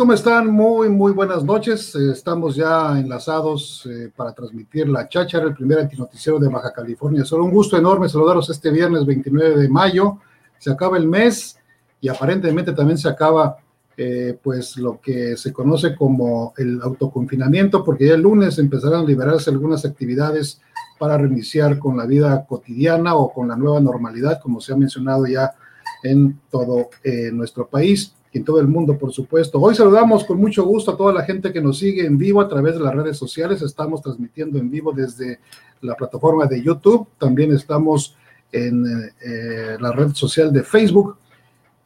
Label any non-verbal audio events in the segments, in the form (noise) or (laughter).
¿cómo están? Muy, muy buenas noches. Eh, estamos ya enlazados eh, para transmitir la cháchara, el primer antinoticiero de Baja California. Solo un gusto enorme saludaros este viernes 29 de mayo. Se acaba el mes y aparentemente también se acaba eh, pues lo que se conoce como el autoconfinamiento, porque ya el lunes empezarán a liberarse algunas actividades para reiniciar con la vida cotidiana o con la nueva normalidad, como se ha mencionado ya en todo nuestro país en todo el mundo, por supuesto. Hoy saludamos con mucho gusto a toda la gente que nos sigue en vivo a través de las redes sociales. Estamos transmitiendo en vivo desde la plataforma de YouTube. También estamos en eh, la red social de Facebook.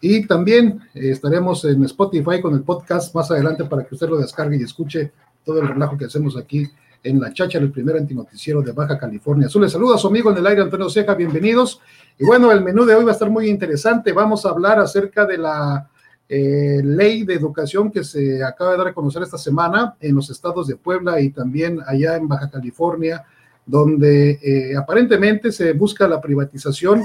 Y también eh, estaremos en Spotify con el podcast más adelante para que usted lo descargue y escuche todo el relajo que hacemos aquí en La Chacha, el primer antinoticiero de Baja California Sur. Les saluda a su amigo en el aire, Antonio Ceja, bienvenidos. Y bueno, el menú de hoy va a estar muy interesante. Vamos a hablar acerca de la eh, ley de educación que se acaba de dar a conocer esta semana en los estados de Puebla y también allá en Baja California, donde eh, aparentemente se busca la privatización.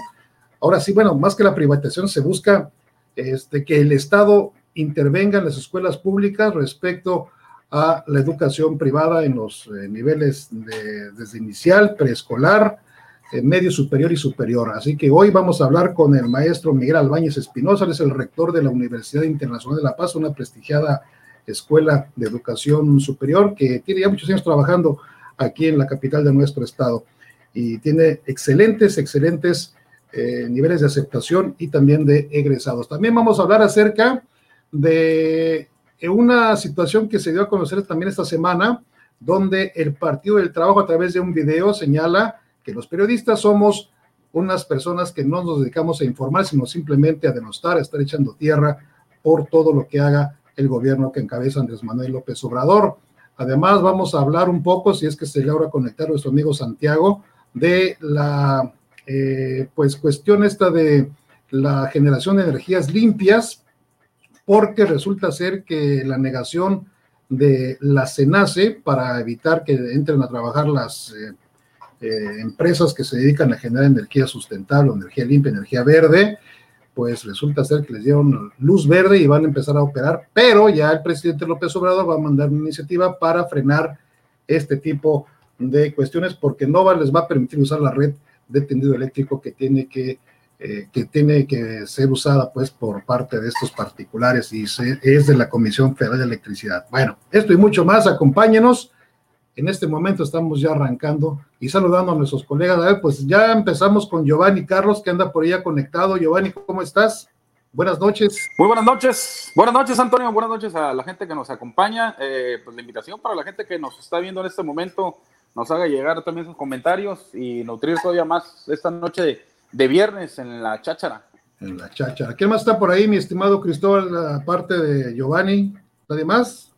Ahora sí, bueno, más que la privatización, se busca este, que el Estado intervenga en las escuelas públicas respecto a la educación privada en los eh, niveles de, desde inicial, preescolar, medio superior y superior. Así que hoy vamos a hablar con el maestro Miguel Albáñez Espinosa, él es el rector de la Universidad Internacional de La Paz, una prestigiada escuela de educación superior que tiene ya muchos años trabajando aquí en la capital de nuestro estado y tiene excelentes, excelentes eh, niveles de aceptación y también de egresados. También vamos a hablar acerca de una situación que se dio a conocer también esta semana, donde el Partido del Trabajo a través de un video señala que los periodistas somos unas personas que no nos dedicamos a informar, sino simplemente a denostar, a estar echando tierra por todo lo que haga el gobierno que encabeza Andrés Manuel López Obrador. Además, vamos a hablar un poco, si es que se logra conectar nuestro amigo Santiago, de la eh, pues cuestión esta de la generación de energías limpias, porque resulta ser que la negación de la CENACE para evitar que entren a trabajar las eh, eh, empresas que se dedican a generar energía sustentable, energía limpia, energía verde, pues resulta ser que les dieron luz verde y van a empezar a operar, pero ya el presidente López Obrador va a mandar una iniciativa para frenar este tipo de cuestiones porque no les va a permitir usar la red de tendido eléctrico que tiene que, eh, que, tiene que ser usada pues por parte de estos particulares y es de la Comisión Federal de Electricidad. Bueno, esto y mucho más, acompáñenos en este momento estamos ya arrancando y saludando a nuestros colegas. A ver, pues ya empezamos con Giovanni Carlos, que anda por allá conectado. Giovanni, ¿cómo estás? Buenas noches. Muy buenas noches. Buenas noches, Antonio. Buenas noches a la gente que nos acompaña. Eh, pues la invitación para la gente que nos está viendo en este momento, nos haga llegar también sus comentarios y nutrir todavía más esta noche de, viernes en la cháchara. En la cháchara. ¿Quién más está por ahí, mi estimado Cristóbal, aparte de Giovanni? ¿Nadie más?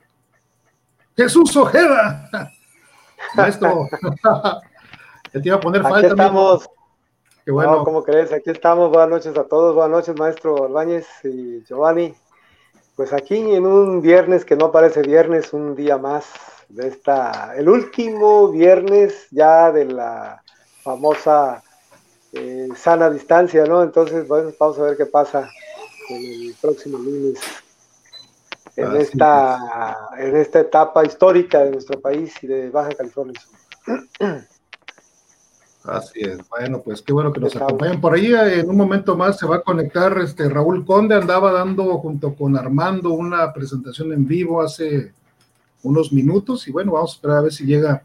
Jesús Ojeda. Maestro, te iba a poner falta. Aquí estamos. Qué bueno. ¿Cómo crees? Aquí estamos. Buenas noches a todos. Buenas noches, maestro Albáñez y Giovanni. Pues aquí en un viernes que no parece viernes, un día más de esta, el último viernes ya de la famosa eh, sana distancia, ¿no? Entonces, bueno, vamos a ver qué pasa el próximo lunes en, esta, en esta etapa histórica de nuestro país y de Baja California. Así es, bueno, pues qué bueno que nos acompañen. Por ahí en un momento más se va a conectar este Raúl Conde, andaba dando junto con Armando una presentación en vivo hace unos minutos y bueno, vamos a esperar a ver si llega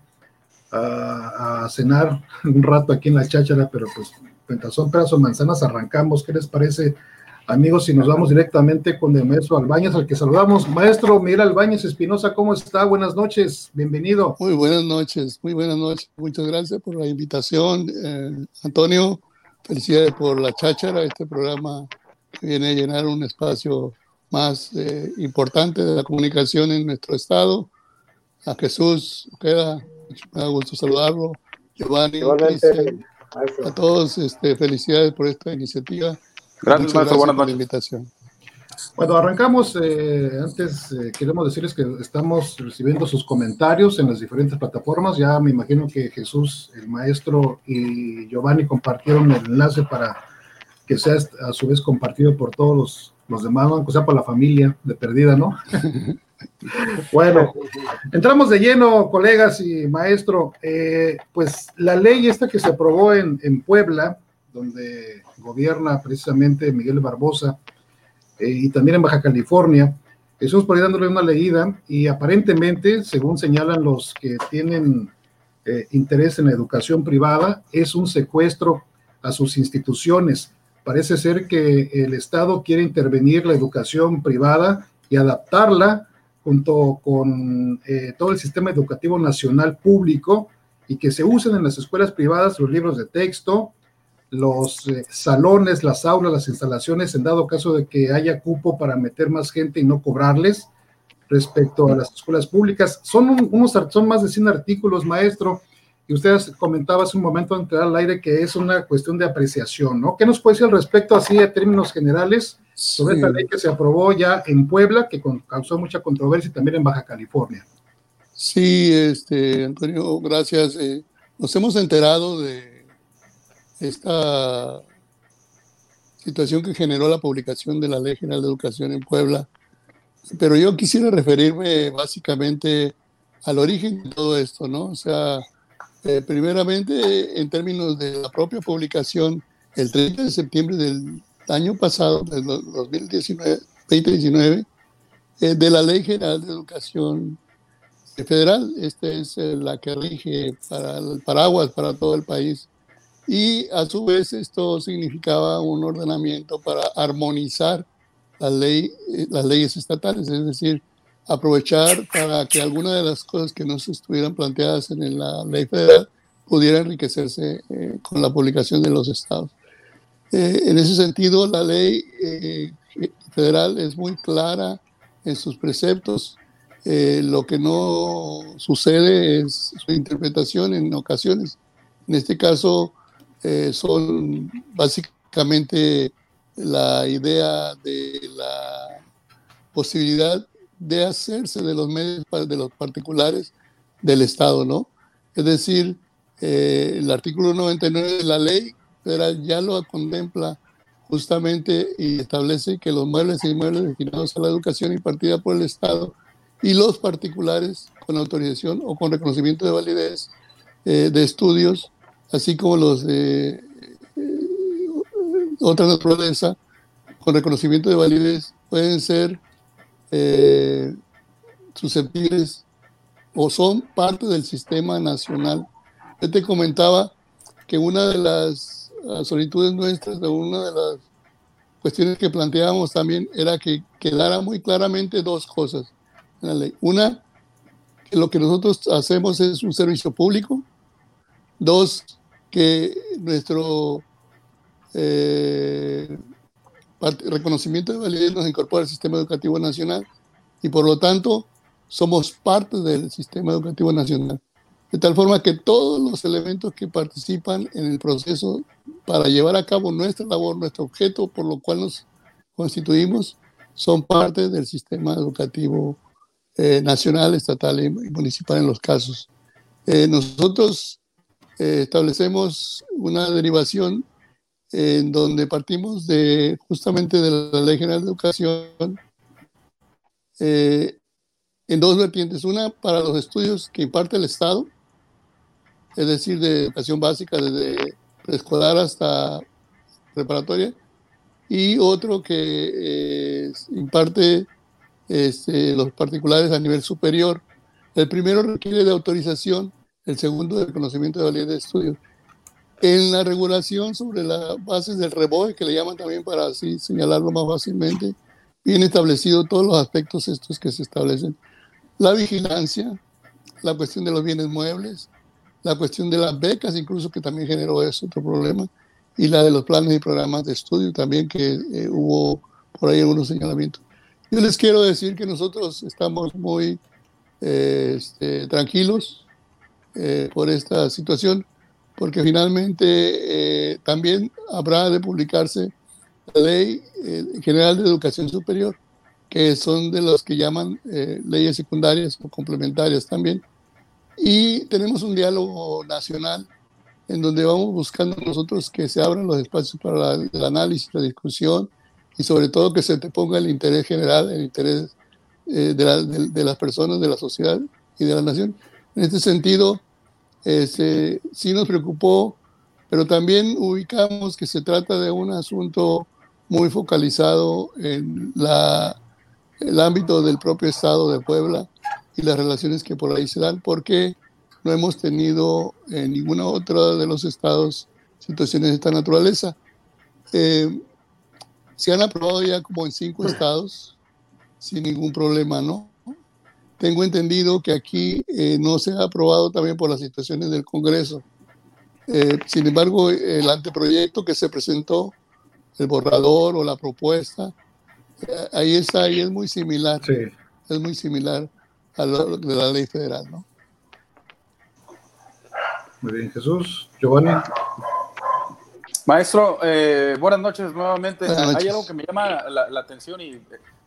a, a cenar (laughs) un rato aquí en la cháchara, pero pues mientras son pedazos manzanas arrancamos, ¿qué les parece? Amigos, y nos vamos directamente con el maestro Albáñez, al que saludamos. Maestro Miguel Albáñez Espinosa, ¿cómo está? Buenas noches, bienvenido. Muy buenas noches, muy buenas noches. Muchas gracias por la invitación. Eh, Antonio, felicidades por la cháchara, este programa que viene a llenar un espacio más eh, importante de la comunicación en nuestro estado. A Jesús, queda, me da gusto saludarlo. Giovanni, a todos, este, felicidades por esta iniciativa Gracias, maestro. Buenas noches. invitación. Bueno, arrancamos. Eh, antes eh, queremos decirles que estamos recibiendo sus comentarios en las diferentes plataformas. Ya me imagino que Jesús, el maestro y Giovanni compartieron el enlace para que sea a su vez compartido por todos los los demás, aunque sea por la familia de perdida, ¿no? (laughs) bueno, entramos de lleno, colegas y maestro. Eh, pues la ley esta que se aprobó en, en Puebla, donde gobierna precisamente Miguel Barbosa, eh, y también en Baja California, estamos por ahí dándole una leída y aparentemente, según señalan los que tienen eh, interés en la educación privada, es un secuestro a sus instituciones. Parece ser que el Estado quiere intervenir la educación privada y adaptarla junto con eh, todo el sistema educativo nacional público y que se usen en las escuelas privadas los libros de texto, los eh, salones, las aulas, las instalaciones, en dado caso de que haya cupo para meter más gente y no cobrarles respecto a las escuelas públicas. Son, unos, son más de 100 artículos, maestro, y ustedes comentaba hace un momento de entrar al aire que es una cuestión de apreciación, ¿no? ¿Qué nos puede decir al respecto, así de términos generales, sobre esta ley que se aprobó ya en Puebla, que causó mucha controversia y también en Baja California? Sí, este, Antonio, gracias. Eh, nos hemos enterado de esta situación que generó la publicación de la Ley General de Educación en Puebla, pero yo quisiera referirme básicamente al origen de todo esto, ¿no? O sea, eh, primeramente, en términos de la propia publicación, el 30 de septiembre del año pasado, del 2019, 2019, eh, de la Ley General de Educación Federal. Esta es eh, la que rige para el paraguas para todo el país. Y a su vez esto significaba un ordenamiento para armonizar la ley, las leyes estatales, es decir, aprovechar para que algunas de las cosas que no se estuvieran planteadas en la ley federal pudieran enriquecerse eh, con la publicación de los estados. Eh, en ese sentido, la ley eh, federal es muy clara en sus preceptos. lo que no sucede es su interpretación en ocasiones. En este caso, son básicamente la idea de la posibilidad de hacerse de los medios de los particulares del Estado, ¿no? Es decir, eh, el artículo 99 de la ley ya lo contempla justamente y establece que los muebles e inmuebles destinados a la educación impartida por el Estado y los particulares con autorización o con reconocimiento de validez eh, de estudios, así como los de eh, otra naturaleza con reconocimiento de validez, pueden ser eh, susceptibles o son parte del sistema nacional. Yo te comentaba que una de las solicitudes nuestras, de una de las cuestiones que planteábamos también era que quedara muy claramente dos cosas en la ley. Una, que lo que nosotros hacemos es un servicio público. Dos, que nuestro eh, reconocimiento de validez nos incorpora al sistema educativo nacional y por lo tanto somos parte del sistema educativo nacional. De tal forma que todos los elementos que participan en el proceso para llevar a cabo nuestra labor, nuestro objeto por lo cual nos constituimos, son parte del sistema educativo eh, nacional, estatal y municipal en los casos. Eh, nosotros eh, establecemos una derivación en donde partimos de justamente de la Ley General de Educación eh, en dos vertientes. Una para los estudios que imparte el Estado, es decir, de educación básica desde preescolar hasta preparatoria, y otro que eh, imparte este, los particulares a nivel superior. El primero requiere de autorización, el segundo de reconocimiento de validez de estudios. En la regulación sobre las bases del rebote, que le llaman también para así señalarlo más fácilmente, bien establecido todos los aspectos estos que se establecen. La vigilancia, la cuestión de los bienes muebles, la cuestión de las becas, incluso que también generó eso, otro problema, y la de los planes y programas de estudio también, que eh, hubo por ahí algunos señalamientos. Yo les quiero decir que nosotros estamos muy eh, este, tranquilos eh, por esta situación porque finalmente eh, también habrá de publicarse la Ley eh, General de Educación Superior, que son de los que llaman eh, leyes secundarias o complementarias también. Y tenemos un diálogo nacional en donde vamos buscando nosotros que se abran los espacios para el análisis, la discusión y sobre todo que se te ponga el interés general, el interés eh, de, las personas, de la sociedad y de la nación. En este sentido, este, sí nos preocupó, pero también ubicamos que se trata de un asunto muy focalizado en la, el ámbito del propio Estado de Puebla y las relaciones que por ahí se dan, porque no hemos tenido en ninguna otra de los estados situaciones de esta naturaleza. Eh, se han aprobado ya como en cinco estados sin ningún problema, ¿no? Tengo entendido que aquí eh, no se ha aprobado también por las situaciones del Congreso. Eh, sin embargo, el anteproyecto que se presentó, el borrador o la propuesta, eh, ahí está, ahí es muy similar. Es muy similar a lo de la ley federal, ¿no? Muy bien, Jesús. Giovanni. Maestro, eh, buenas noches nuevamente. Hay algo que me llama la, atención y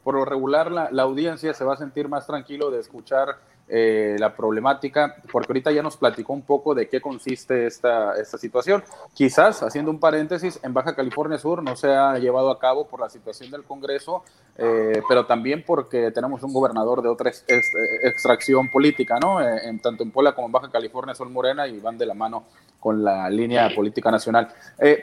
por lo regular la, la, audiencia se va a sentir más tranquilo de escuchar eh, la problemática, porque ahorita ya nos platicó un poco de qué consiste esta, esta situación. Quizás, haciendo un paréntesis, en Baja California Sur no se ha llevado a cabo por la situación del Congreso, eh, pero también porque tenemos un gobernador de otra extracción política, ¿no? Eh, en, tanto en Puebla como en Baja California son Morena y van de la mano con la línea política nacional.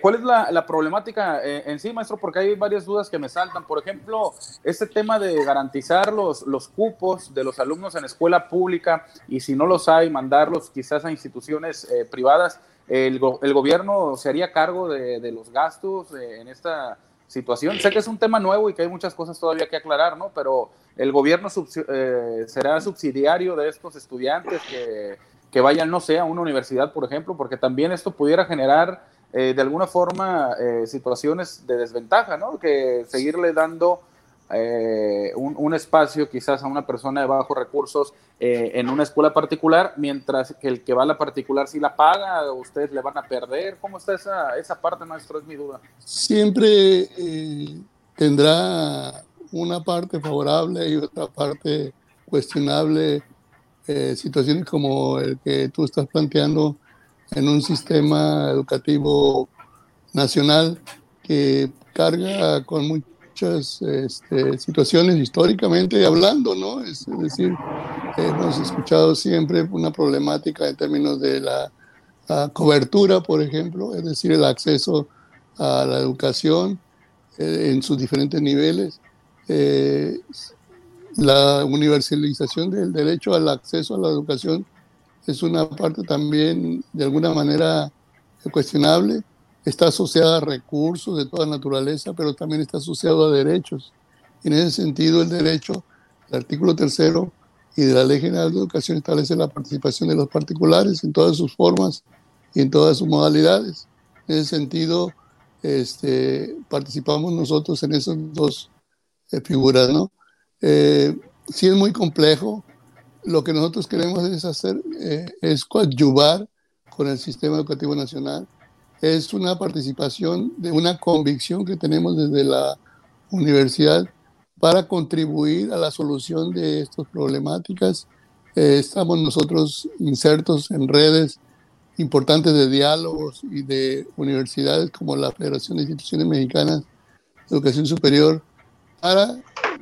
¿Cuál es la, la problemática en sí, maestro? Porque hay varias dudas que me saltan. Por ejemplo, este tema de garantizar los, los cupos de los alumnos en escuela pública pública y si no los hay, mandarlos quizás a instituciones eh, privadas. El, el, gobierno se haría cargo de, los gastos eh, en esta situación. Sé que es un tema nuevo y que hay muchas cosas todavía que aclarar, ¿no? Pero el gobierno eh, será subsidiario de estos estudiantes que, que, vayan, no sé, a una universidad, por ejemplo, porque también esto pudiera generar de alguna forma situaciones de desventaja, ¿no? Que seguirle dando eh, un, espacio quizás a una persona de bajos recursos eh, en una escuela particular, mientras que el que va a la particular si la paga, ustedes le van a perder. ¿Cómo está esa, esa parte, maestro? Es mi duda. Siempre eh, tendrá una parte favorable y otra parte cuestionable. situaciones como el que tú estás planteando en un sistema educativo nacional que carga con mucho muchas este, situaciones históricamente hablando, ¿no? Es, decir, hemos escuchado siempre una problemática en términos de la, cobertura, por ejemplo, es decir, el acceso a la educación eh, en sus diferentes niveles, eh, la universalización del derecho al acceso a la educación es una parte también de alguna manera cuestionable está asociada a recursos de toda naturaleza, pero también está asociado a derechos. En ese sentido, el derecho, el artículo tercero y de la Ley General de Educación establece la participación de los particulares en todas sus formas y en todas sus modalidades. En ese sentido, este, participamos nosotros en esas dos eh, figuras, ¿no? Eh, sí es muy complejo. Lo que nosotros queremos es hacer, eh, es coadyuvar con el sistema educativo nacional es una participación de una convicción que tenemos desde la universidad para contribuir a la solución de estas problemáticas. Eh, estamos nosotros insertos en redes importantes de diálogos y de universidades como la Federación de Instituciones Mexicanas de Educación Superior para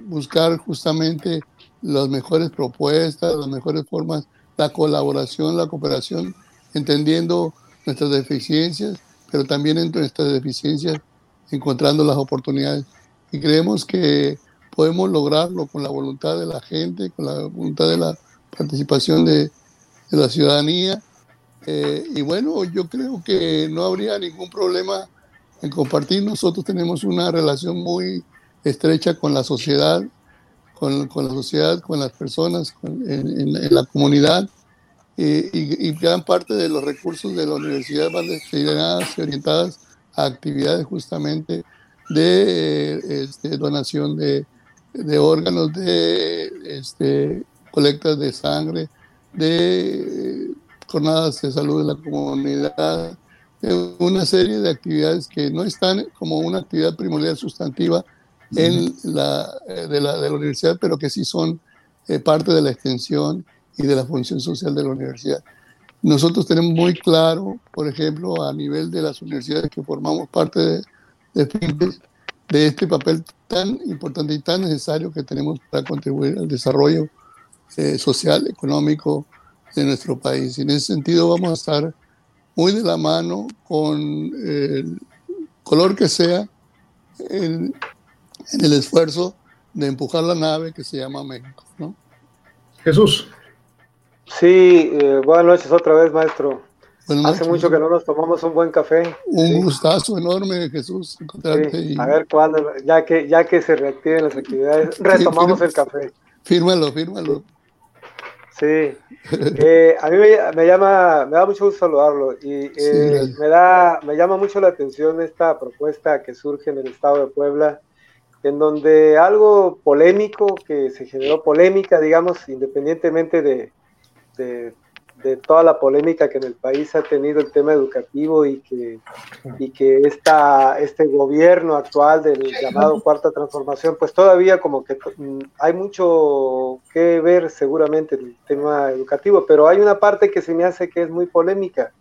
buscar justamente las mejores propuestas, las mejores formas, la colaboración, la cooperación, entendiendo nuestras deficiencias, pero también entre nuestras deficiencias encontrando las oportunidades. Y creemos que podemos lograrlo con la voluntad de la gente, con la voluntad de la participación de, la ciudadanía. Eh, y bueno, yo creo que no habría ningún problema en compartir. Nosotros tenemos una relación muy estrecha con la sociedad, con, la sociedad, con las personas, en, en la comunidad y, gran parte de los recursos de la universidad van destinadas y orientadas a actividades justamente de este, donación de, de, órganos, de este, colectas de sangre, de jornadas de salud de la comunidad, de una serie de actividades que no están como una actividad primordial sustantiva en la, de, la, de la universidad, pero que sí son eh, parte de la extensión y de la función social de la universidad. Nosotros tenemos muy claro, por ejemplo, a nivel de las universidades que formamos parte de, de de este papel tan importante y tan necesario que tenemos para contribuir al desarrollo eh, social, económico de nuestro país. Y en ese sentido vamos a estar muy de la mano con el color que sea en, el esfuerzo de empujar la nave que se llama México. ¿no? Jesús. Sí, eh, buenas noches otra vez, maestro. Hace mucho que no nos tomamos un buen café. Un gustazo enorme, Jesús, A ver cuándo, ya que, ya que se reactiven las actividades, (laughs) retomamos el café. Fírmalo, fírmalo. Sí, (laughs) eh, a mí me, llama, me da mucho gusto saludarlo y eh, me da, me llama mucho la atención esta propuesta que surge en el estado de Puebla, en donde algo polémico que se generó polémica, digamos, independientemente de, de toda la polémica que en el país ha tenido el tema educativo y que, y que esta, este gobierno actual del llamado Cuarta Transformación, pues todavía como que mm, hay mucho que ver seguramente en el tema educativo, pero hay una parte que se me hace que es muy polémica,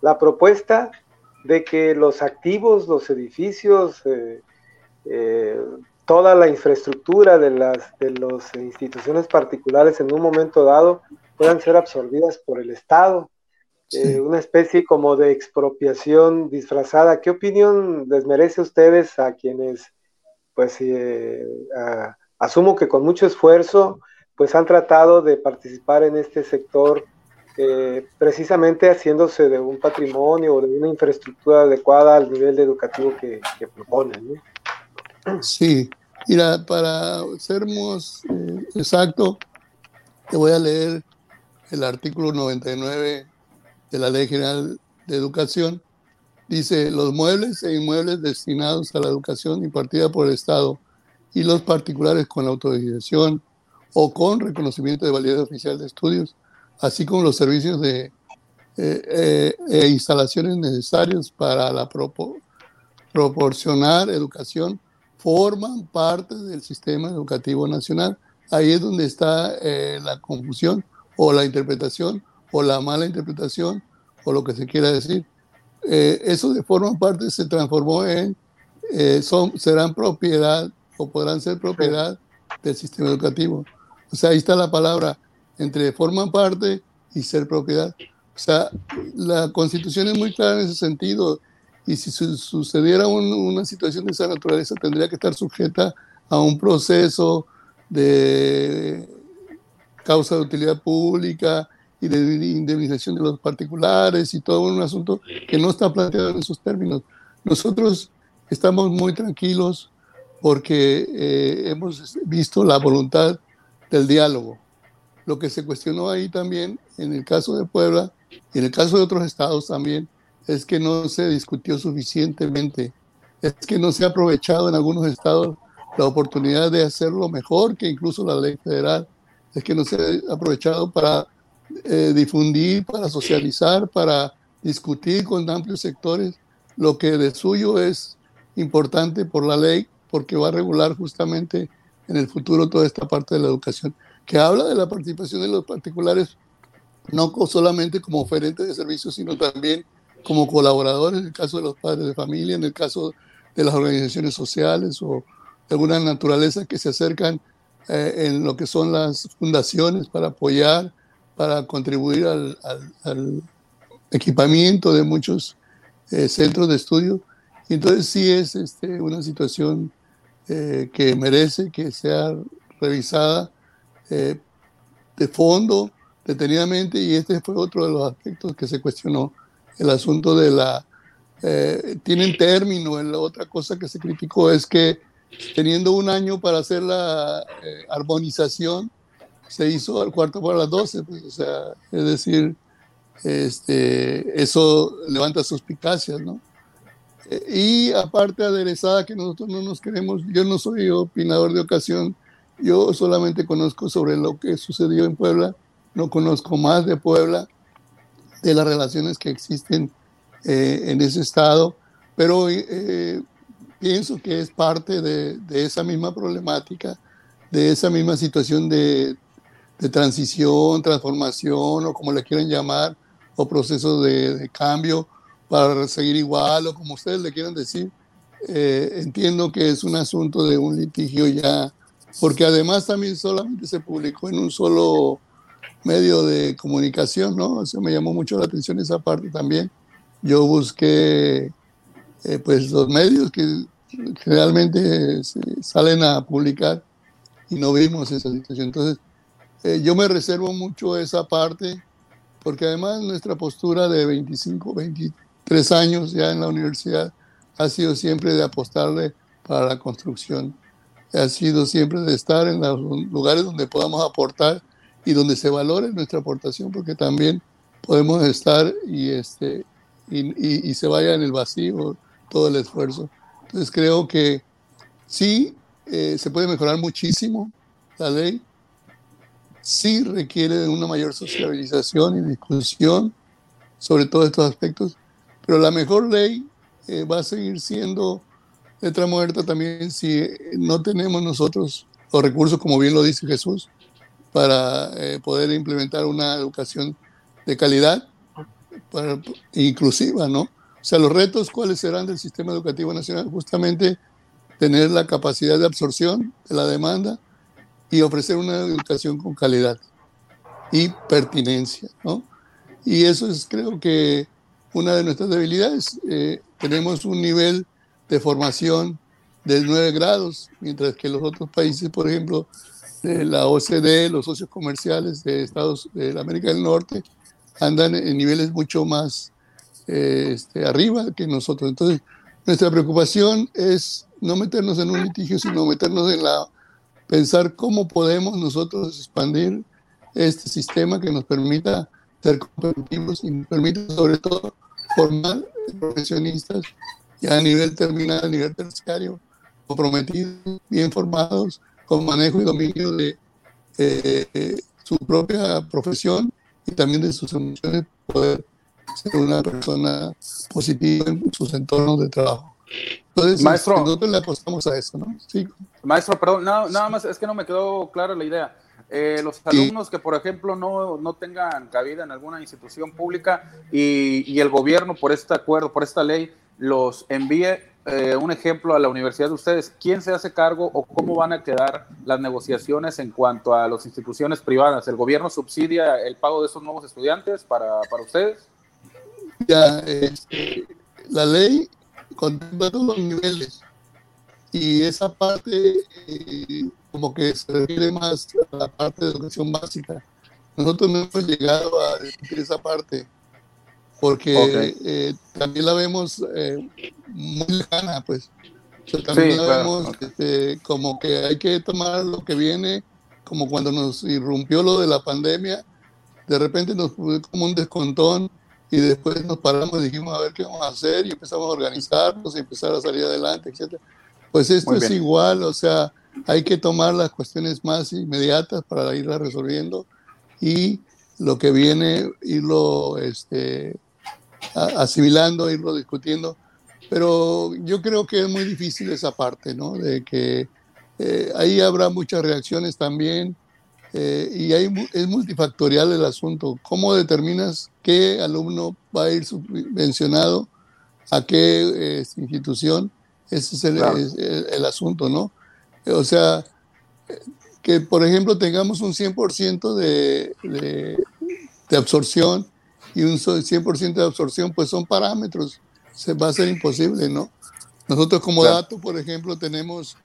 la propuesta de que los activos, los edificios, eh, eh, toda la infraestructura de las de las instituciones particulares en un momento dado puedan ser absorbidas por el Estado, eh, una especie como de expropiación disfrazada. ¿Qué opinión les merece a ustedes a quienes, pues, eh, asumo que con mucho esfuerzo, pues han tratado de participar en este sector, eh, precisamente haciéndose de un patrimonio o de una infraestructura adecuada al nivel educativo que, proponen? Sí, mira, para ser más exacto, te voy a leer el artículo 99 de la Ley General de Educación, dice, los muebles e inmuebles destinados a la educación impartida por el Estado y los particulares con autorización o con reconocimiento de validez oficial de estudios, así como los servicios de eh, eh, e instalaciones necesarios para la proporcionar educación, forman parte del sistema educativo nacional. Ahí es donde está eh, la confusión o la interpretación o la mala interpretación o lo que se quiera decir. Eh, eso de forma parte se transformó en, eh, son, serán propiedad o podrán ser propiedad del sistema educativo. O sea, ahí está la palabra entre forman parte y ser propiedad. O sea, la constitución es muy clara en ese sentido y si sucediera una situación de esa naturaleza tendría que estar sujeta a un proceso de causa de utilidad pública y de indemnización de los particulares y todo un asunto que no está planteado en esos términos. Nosotros estamos muy tranquilos porque eh, hemos visto la voluntad del diálogo. Lo que se cuestionó ahí también, en el caso de Puebla y en el caso de otros estados también, es que no se discutió suficientemente, es que no se ha aprovechado en algunos estados la oportunidad de hacerlo mejor que incluso la ley federal es que no se ha aprovechado para eh, difundir, para socializar, para discutir con amplios sectores. Lo que de suyo es importante por la ley, porque va a regular justamente en el futuro toda esta parte de la educación, que habla de la participación de los particulares, no solamente como oferentes de servicios, sino también como colaboradores, en el caso de los padres de familia, en el caso de las organizaciones sociales o de alguna naturaleza que se acercan eh, en lo que son las fundaciones para apoyar, para contribuir al, equipamiento de muchos eh, centros de estudio. Y entonces sí es este, una situación eh, que merece que sea revisada de fondo, detenidamente, y este fue otro de los aspectos que se cuestionó, el asunto de la... tienen término, la otra cosa que se criticó es que teniendo un año para hacer la eh, armonización, se hizo al cuarto por las doce, pues, o sea, es decir, este, eso levanta suspicacias, ¿no? Eh, y aparte aderezada que nosotros no nos queremos, yo no soy opinador de ocasión, yo solamente conozco sobre lo que sucedió en Puebla, no conozco más de Puebla, de las relaciones que existen eh, en ese estado, pero pienso que es parte de, esa misma problemática, de esa misma situación de, transición, transformación o como le quieran llamar, o proceso de, cambio para seguir igual o como ustedes le quieran decir. eh, entiendo que es un asunto de un litigio ya, porque además también solamente se publicó en un solo medio de comunicación, ¿no? O sea, me llamó mucho la atención esa parte también. Yo busqué, eh, pues, los medios que generalmente salen a publicar y no vimos esa situación. Entonces, eh, yo me reservo mucho esa parte, porque además nuestra postura de 25, 23 años ya en la universidad ha sido siempre de apostarle para la construcción, ha sido siempre de estar en los lugares donde podamos aportar y donde se valore nuestra aportación, porque también podemos estar y, este, y, y, se vaya en el vacío todo el esfuerzo. Entonces creo que sí, eh, se puede mejorar muchísimo la ley, sí requiere de una mayor socialización y discusión sobre todos estos aspectos, pero la mejor ley eh, va a seguir siendo letra muerta también si no tenemos nosotros los recursos, como bien lo dice Jesús, para eh, poder implementar una educación de calidad, para, inclusiva, ¿no? O sea, los retos, ¿cuáles serán del sistema educativo nacional? Justamente tener la capacidad de absorción de la demanda y ofrecer una educación con calidad y pertinencia, ¿no? Y eso es, creo que, una de nuestras debilidades. Eh, tenemos un nivel de formación de 9 grados, mientras que los otros países, por ejemplo, de la OCDE, los socios comerciales de Estados de América del Norte, andan en niveles mucho más eh, este, arriba que nosotros. Entonces, nuestra preocupación es no meternos en un litigio, sino meternos en la pensar cómo podemos nosotros expandir este sistema que nos permita ser competitivos y nos permita sobre todo formar profesionistas ya a nivel terminal, a nivel terciario, comprometidos, bien formados, con manejo y dominio de eh, su propia profesión y también de sus emociones, poder ser una persona positiva en sus entornos de trabajo. Entonces, maestro, nosotros le apostamos a eso, ¿no? Sí. Maestro, perdón, nada, nada más, es que no me quedó clara la idea. Eh, los alumnos que, por ejemplo, no, no, tengan cabida en alguna institución pública y, y, el gobierno, por este acuerdo, por esta ley, los envíe eh, un ejemplo a la universidad de ustedes, ¿quién se hace cargo o cómo van a quedar las negociaciones en cuanto a las instituciones privadas? ¿El gobierno subsidia el pago de esos nuevos estudiantes para, para ustedes? Ya, este, la ley contempla todos los niveles y esa parte eh, como que se refiere más a la parte de educación básica. Nosotros no hemos llegado a discutir esa parte porque eh, también la vemos eh, muy lejana, pues. también la vemos este, como que hay que tomar lo que viene, como cuando nos irrumpió lo de la pandemia, de repente nos fue como un descontón y después nos paramos y dijimos a ver qué vamos a hacer y empezamos a organizarnos y empezar a salir adelante, etc. Pues esto es igual, o sea, hay que tomar las cuestiones más inmediatas para irlas resolviendo y lo que viene, irlo este, asimilando, irlo discutiendo. Pero yo creo que es muy difícil esa parte, ¿no? De que eh, ahí habrá muchas reacciones también eh, y ahí es multifactorial el asunto. ¿Cómo determinas qué alumno va a ir subvencionado a qué eh, institución? Ese es el, el asunto, ¿no? O sea, que por ejemplo tengamos un 100% de, de, de, absorción y un 100% de absorción, pues son parámetros, se va a ser imposible, ¿no? Nosotros como dato, por ejemplo, tenemos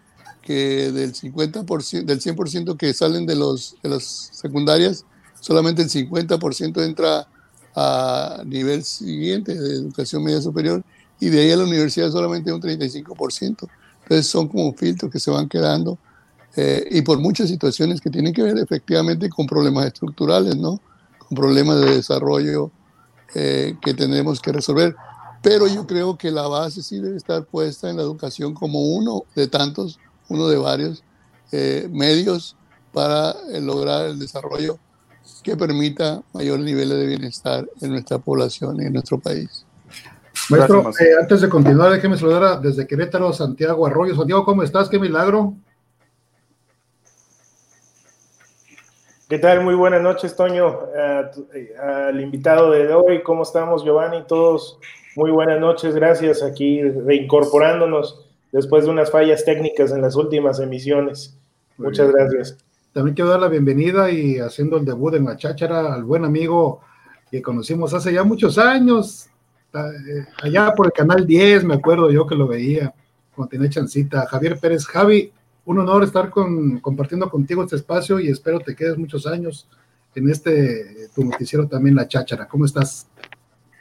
que del 50%, del 100% que salen de, los, de las secundarias, solamente el 50% entra a nivel siguiente de educación media superior y de ahí a la universidad solamente un 35%. Entonces son como filtros que se van quedando eh, y por muchas situaciones que tienen que ver efectivamente con problemas estructurales, ¿no? Con problemas de desarrollo eh, que tenemos que resolver. Pero yo creo que la base sí debe estar puesta en la educación como uno de tantos, uno de varios eh, medios para lograr el desarrollo que permita mayores niveles de bienestar en nuestra población y en nuestro país. Maestro, eh, antes de continuar, déjeme saludar desde Querétaro, Santiago Arroyo. Santiago, ¿cómo estás? Qué milagro. ¿Qué tal? Muy buenas noches, Toño. al invitado de hoy, ¿cómo estamos, Giovanni? Todos, muy buenas noches, gracias aquí reincorporándonos después de unas fallas técnicas en las últimas emisiones. Muchas gracias. También quiero dar la bienvenida y haciendo el debut en la cháchara al buen amigo que conocimos hace ya muchos años, eh, allá por el canal 10, me acuerdo yo que lo veía cuando tenía chancita. Javier Pérez, Javi, un honor estar con, compartiendo contigo este espacio y espero te quedes muchos años en este tu noticiero también La Cháchara. ¿Cómo estás?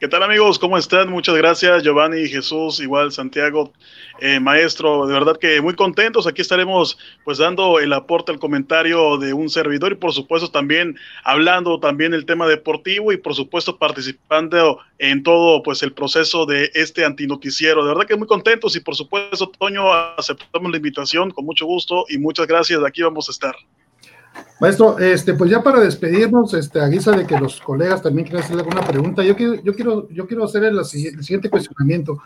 ¿Qué tal amigos? ¿Cómo están? Muchas gracias Giovanni, Jesús, igual Santiago, eh, maestro. De verdad que muy contentos. Aquí estaremos pues dando el aporte al comentario de un servidor y por supuesto también hablando también el tema deportivo y por supuesto participando en todo pues el proceso de este antinoticiero. De verdad que muy contentos y por supuesto Toño aceptamos la invitación con mucho gusto y muchas gracias. Aquí vamos a estar. Maestro, este, pues ya para despedirnos, este, a guisa de que los colegas también quieren hacerle alguna pregunta, yo quiero, yo quiero, yo quiero hacer el, siguiente cuestionamiento.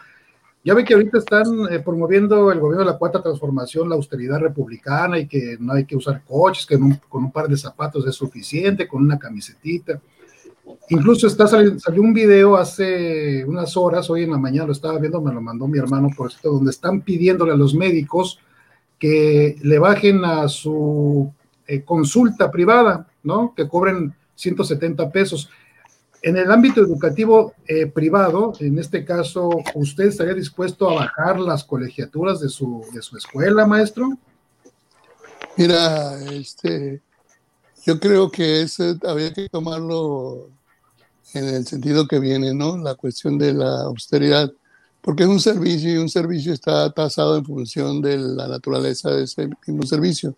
Ya ve que ahorita están eh, promoviendo el gobierno de la cuarta transformación, la austeridad republicana y que no hay que usar coches, que con un par de zapatos es suficiente, con una camisetita. Incluso está salió, un video hace unas horas, hoy en la mañana lo estaba viendo, me lo mandó mi hermano por esto, donde están pidiéndole a los médicos que le bajen a su eh, consulta privada, ¿no? Que cobren 170 pesos. En el ámbito educativo eh, privado, en este caso, ¿usted estaría dispuesto a bajar las colegiaturas de su, de su escuela, maestro? Mira, este, yo creo que eso había que tomarlo en el sentido que viene, ¿no? La cuestión de la austeridad, porque es un servicio y un servicio está tasado en función de la naturaleza de ese mismo servicio.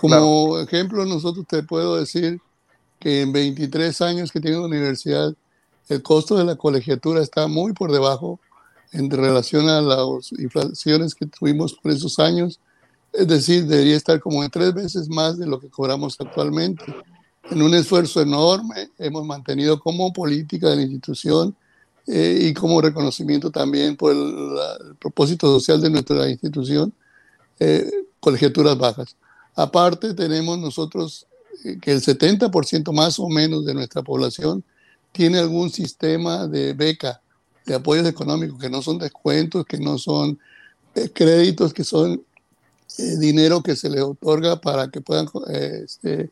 Como ejemplo, nosotros te puedo decir que en 23 años que tiene la universidad, el costo de la colegiatura está muy por debajo en relación a las inflaciones que tuvimos por esos años. Es decir, debería estar como en tres veces más de lo que cobramos actualmente. En un esfuerzo enorme hemos mantenido como política de la institución eh, y como reconocimiento también por el, propósito social de nuestra institución, eh, colegiaturas bajas. Aparte, tenemos nosotros eh, que el 70% más o menos de nuestra población tiene algún sistema de beca, de apoyos económicos, que no son descuentos, que no son eh, créditos, que son eh, dinero que se les otorga para que puedan este,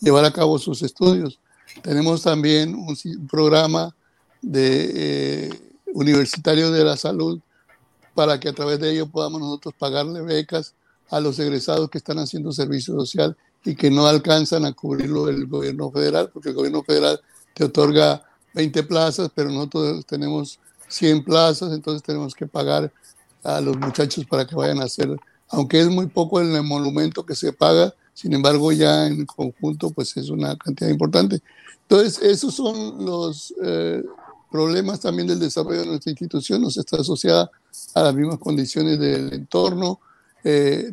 llevar a cabo sus estudios. Tenemos también un, programa de universitario de la salud para que a través de ello podamos nosotros pagarle becas a los egresados que están haciendo servicio social y que no alcanzan a cubrirlo el gobierno federal, porque el gobierno federal te otorga 20 plazas, pero nosotros tenemos 100 plazas, entonces tenemos que pagar a los muchachos para que vayan a hacer, aunque es muy poco el monumento que se paga, sin embargo ya en conjunto pues es una cantidad importante. Entonces esos son los eh, problemas también del desarrollo de nuestra institución, nos está asociada a las mismas condiciones del entorno, eh,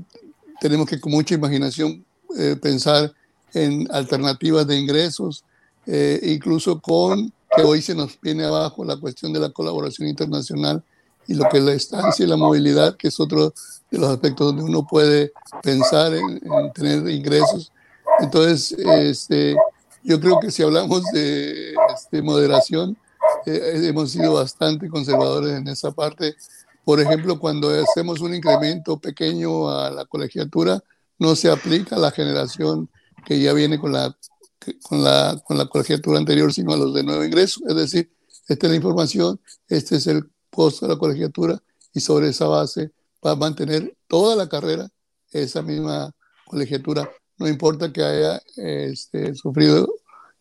tenemos que con mucha imaginación eh, pensar en alternativas de ingresos, eh, incluso con que hoy se nos viene abajo la cuestión de la colaboración internacional y lo que es la estancia y la movilidad, que es otro de los aspectos donde uno puede pensar en, tener ingresos. Entonces, este, yo creo que si hablamos de este, moderación, hemos sido bastante conservadores en esa parte por ejemplo, cuando hacemos un incremento pequeño a la colegiatura, no se aplica a la generación que ya viene con la, con la, con la colegiatura anterior, sino a los de nuevo ingreso. Es decir, esta es la información, este es el costo de la colegiatura y sobre esa base va a mantener toda la carrera esa misma colegiatura, no importa que haya este, sufrido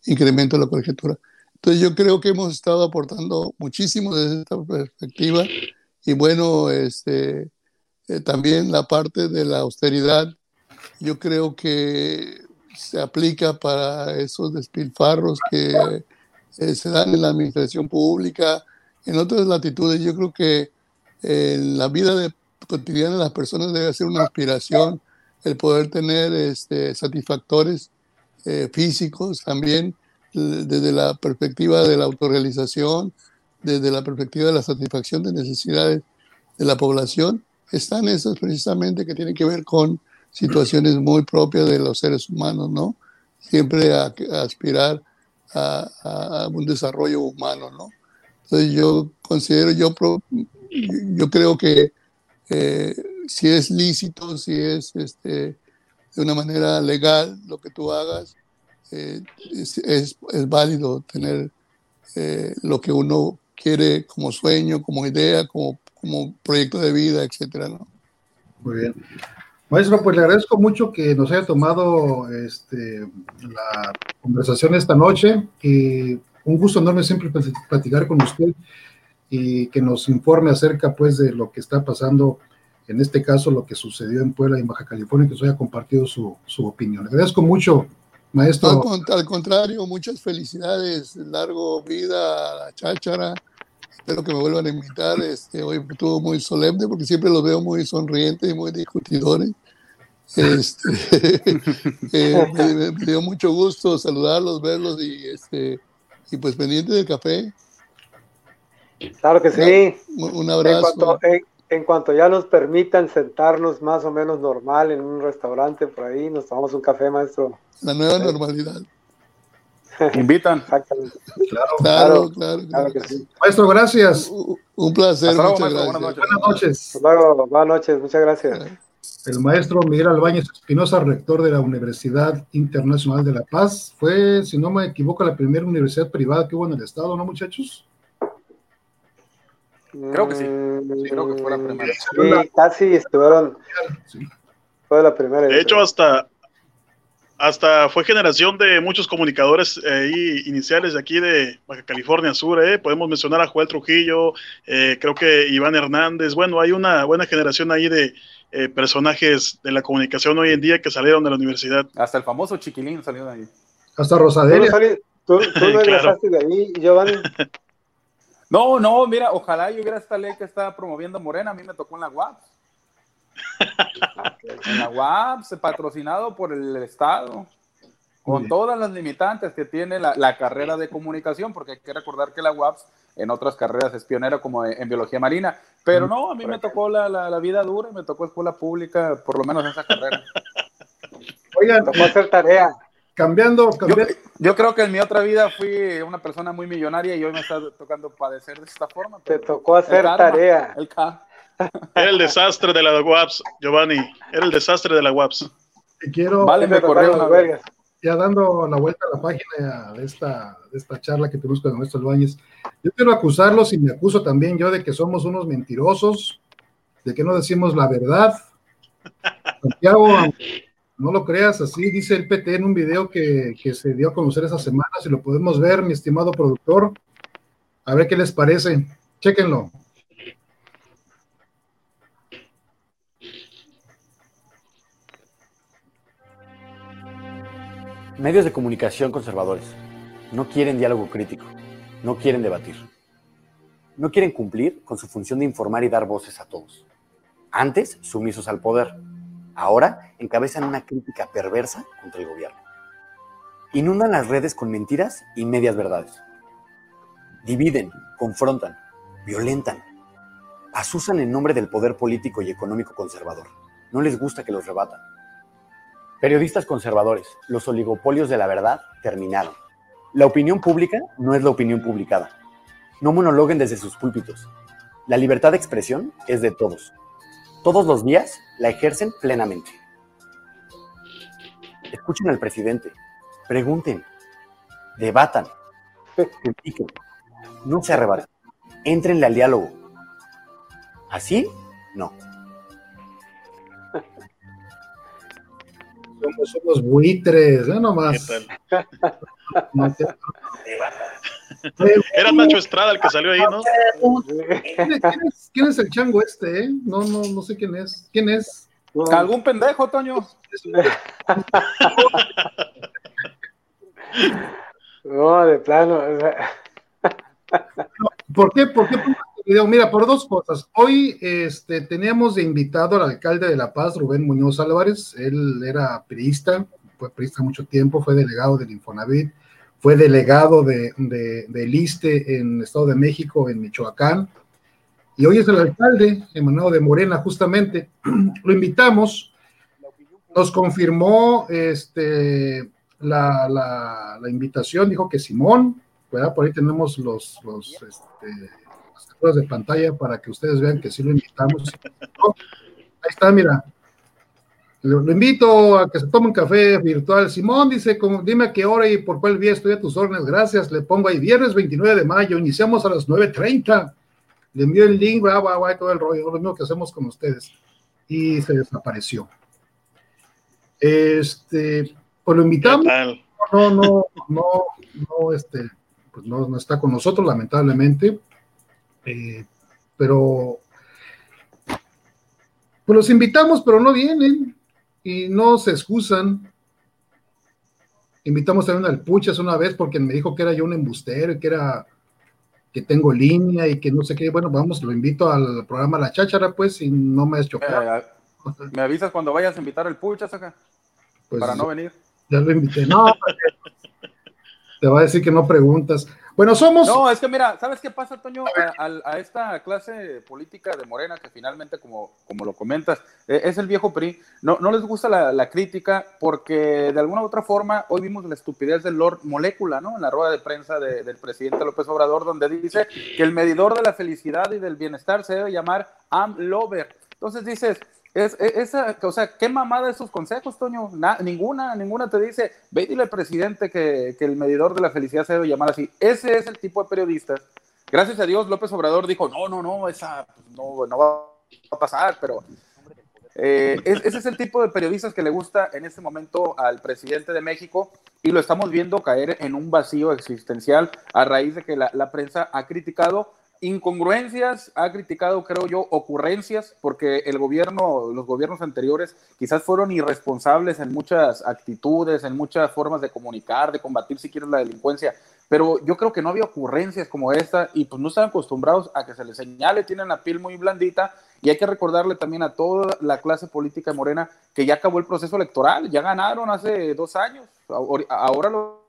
incremento de la colegiatura. Entonces yo creo que hemos estado aportando muchísimo desde esta perspectiva y bueno, este, eh, también la parte de la austeridad, yo creo que se aplica para esos despilfarros que eh, se dan en la administración pública, en otras latitudes. Yo creo que en la vida de, cotidiana de las personas debe ser una aspiración el poder tener este, satisfactores eh, físicos también desde la perspectiva de la autorrealización, desde la perspectiva de la satisfacción de necesidades de la población, están esas precisamente que tienen que ver con situaciones muy propias de los seres humanos, ¿no? Siempre a, aspirar a, un desarrollo humano, ¿no? Entonces yo considero, yo, yo creo que eh, si es lícito, si es este, de una manera legal lo que tú hagas, eh, es, es, válido tener eh, lo que uno quiere como sueño, como idea, como, como proyecto de vida, etcétera, ¿no? Muy bien. Maestro, pues le agradezco mucho que nos haya tomado este, la conversación esta noche y un gusto enorme siempre platicar con usted y que nos informe acerca pues de lo que está pasando, en este caso lo que sucedió en Puebla y en Baja California, que nos haya compartido su, su opinión. Le agradezco mucho, maestro. Al, contrario, muchas felicidades, largo vida a la cháchara. Espero que me vuelvan a invitar. Este, hoy estuvo muy solemne porque siempre los veo muy sonrientes y muy discutidores. Este, (laughs) eh, (laughs) me, dio mucho gusto saludarlos, verlos y, este, y pues pendiente del café. Claro que sí. Un, abrazo. En cuanto, ya nos permitan sentarnos más o menos normal en un restaurante por ahí, nos tomamos un café, maestro. La nueva normalidad. Invitan. Exactamente. Claro, claro, claro, que sí. Maestro, gracias. Un placer. muchas gracias. Buenas noches. buenas noches. Muchas gracias el maestro Miguel Albañez Espinosa, rector de la Universidad Internacional de La Paz. Fue, si no me equivoco, la primera universidad privada que hubo en el estado, ¿no, muchachos? Creo que sí. sí creo que fue la primera. Sí, casi estuvieron. Fue la primera. De hecho, hasta, hasta fue generación de muchos comunicadores eh, iniciales de aquí de Baja California Sur. Eh. Podemos mencionar a Joel Trujillo, eh, creo que Iván Hernández. Bueno, hay una buena generación ahí de, eh, personajes de la comunicación hoy en día que salieron de la universidad. Hasta el famoso Chiquilín salió de ahí. Hasta Rosadelia. ¿Tú, no (laughs) egresaste de ahí, Giovanni? (laughs) No, no, mira, ojalá yo hubiera esta ley que está promoviendo Morena, a mí me tocó en la UAPS. En la UAPS, patrocinado por el Estado, con todas las limitantes que tiene la, la, carrera de comunicación, porque hay que recordar que la UAPS en otras carreras es pionera como en, biología marina, pero no, a mí me tocó la, la, vida dura, me tocó escuela pública, por lo menos esa carrera. (laughs) Oigan, tocó hacer tarea. Cambiando, Yo, creo que en mi otra vida fui una persona muy millonaria y hoy me está tocando padecer de esta forma. Te tocó hacer tarea. El Era el desastre de la UAPS, Giovanni. Era el desastre de la UAPS. Quiero. Vale, me corrió ya dando la vuelta a la página de esta, de esta charla que tuvimos con nuestros Bañes, yo quiero acusarlos y me acuso también yo de que somos unos mentirosos, de que no decimos la verdad. Santiago, no lo creas, así dice el PT en un video que, que se dio a conocer esa semana, si lo podemos ver, mi estimado productor, a ver qué les parece, chéquenlo. Medios de comunicación conservadores no quieren diálogo crítico, no quieren debatir, no quieren cumplir con su función de informar y dar voces a todos. Antes, sumisos al poder, ahora encabezan una crítica perversa contra el gobierno. Inundan las redes con mentiras y medias verdades. Dividen, confrontan, violentan, asusan en nombre del poder político y económico conservador. No les gusta que los rebatan Periodistas conservadores, los oligopolios de la verdad terminaron. La opinión pública no es la opinión publicada. No monologuen desde sus púlpitos. La libertad de expresión es de todos. Todos los días la ejercen plenamente. Escuchen al presidente, pregunten, debatan, critiquen, no se arrebaten, entrenle al diálogo. Así, no. Somos, buitres, no nomás. (laughs) Era Nacho Estrada el que salió ahí, ¿no? ¿Quién es, el chango este, eh? No, no, no sé quién es. ¿Quién es? ¿Algún pendejo, Toño? (laughs) No, de plano. ¿Por qué? ¿Por qué Mira, por dos cosas. Hoy este, teníamos de invitado al alcalde de La Paz, Rubén Muñoz Álvarez. Él era periodista, fue periodista mucho tiempo, fue delegado del Infonavit, fue delegado de, de, del ISTE en Estado de México, en Michoacán. Y hoy es el alcalde, emanado de Morena, justamente. (clears throat) Lo invitamos, nos confirmó este, la, la, la invitación, dijo que Simón, ¿verdad? por ahí tenemos los, los este, capturas de pantalla para que ustedes vean que sí lo invitamos. ahí está, mira. Lo, invito a que se tome un café virtual. Simón dice, como, dime a qué hora y por cuál día estoy a tus órdenes. Gracias. Le pongo ahí viernes 29 de mayo. Iniciamos a las 9.30. Le envío el link, va, va, va, todo el rollo. Lo mismo que hacemos con ustedes. Y se desapareció. Este, pues lo invitamos. No, no, no, no, este, pues no, no está con nosotros, lamentablemente. Eh, pero pues los invitamos, pero no vienen y no se excusan. Invitamos también al Puchas una vez porque me dijo que era yo un embustero y que era que tengo línea y que no sé qué. Bueno, vamos, lo invito al programa La Cháchara, pues, y no me has chocado. Eh, ¿Me avisas cuando vayas a invitar al Puchas acá? Pues, para no venir. Ya lo invité. No, (laughs) te va a decir que no preguntas. Bueno, somos. No, es que mira, ¿sabes qué pasa, Toño? A, esta clase política de Morena, que finalmente, como, como lo comentas, e, es el viejo PRI, no, no les gusta la, crítica porque de alguna u otra forma, hoy vimos la estupidez del Lord Molécula, ¿no? En la rueda de prensa del presidente López Obrador, donde dice que el medidor de la felicidad y del bienestar se debe llamar Am Lover. Entonces dices, es, e, esa, o sea, ¿qué mamada esos consejos, Toño? ninguna, ninguna te dice, ve y dile al presidente que, que, el medidor de la felicidad se debe llamar así. Ese es el tipo de periodistas. Gracias a Dios, López Obrador dijo, no, no, no, esa pues, no, no va a pasar, pero eh, ese es el tipo de periodistas que le gusta en este momento al presidente de México y lo estamos viendo caer en un vacío existencial a raíz de que la, la prensa ha criticado incongruencias, ha criticado, creo yo, ocurrencias, porque el gobierno, los gobiernos anteriores quizás fueron irresponsables en muchas actitudes, en muchas formas de comunicar, de combatir si quieres la delincuencia, pero yo creo que no había ocurrencias como esta y pues no están acostumbrados a que se les señale, tienen la piel muy blandita y hay que recordarle también a toda la clase política Morena que ya acabó el proceso electoral, ya ganaron hace dos años, ahora lo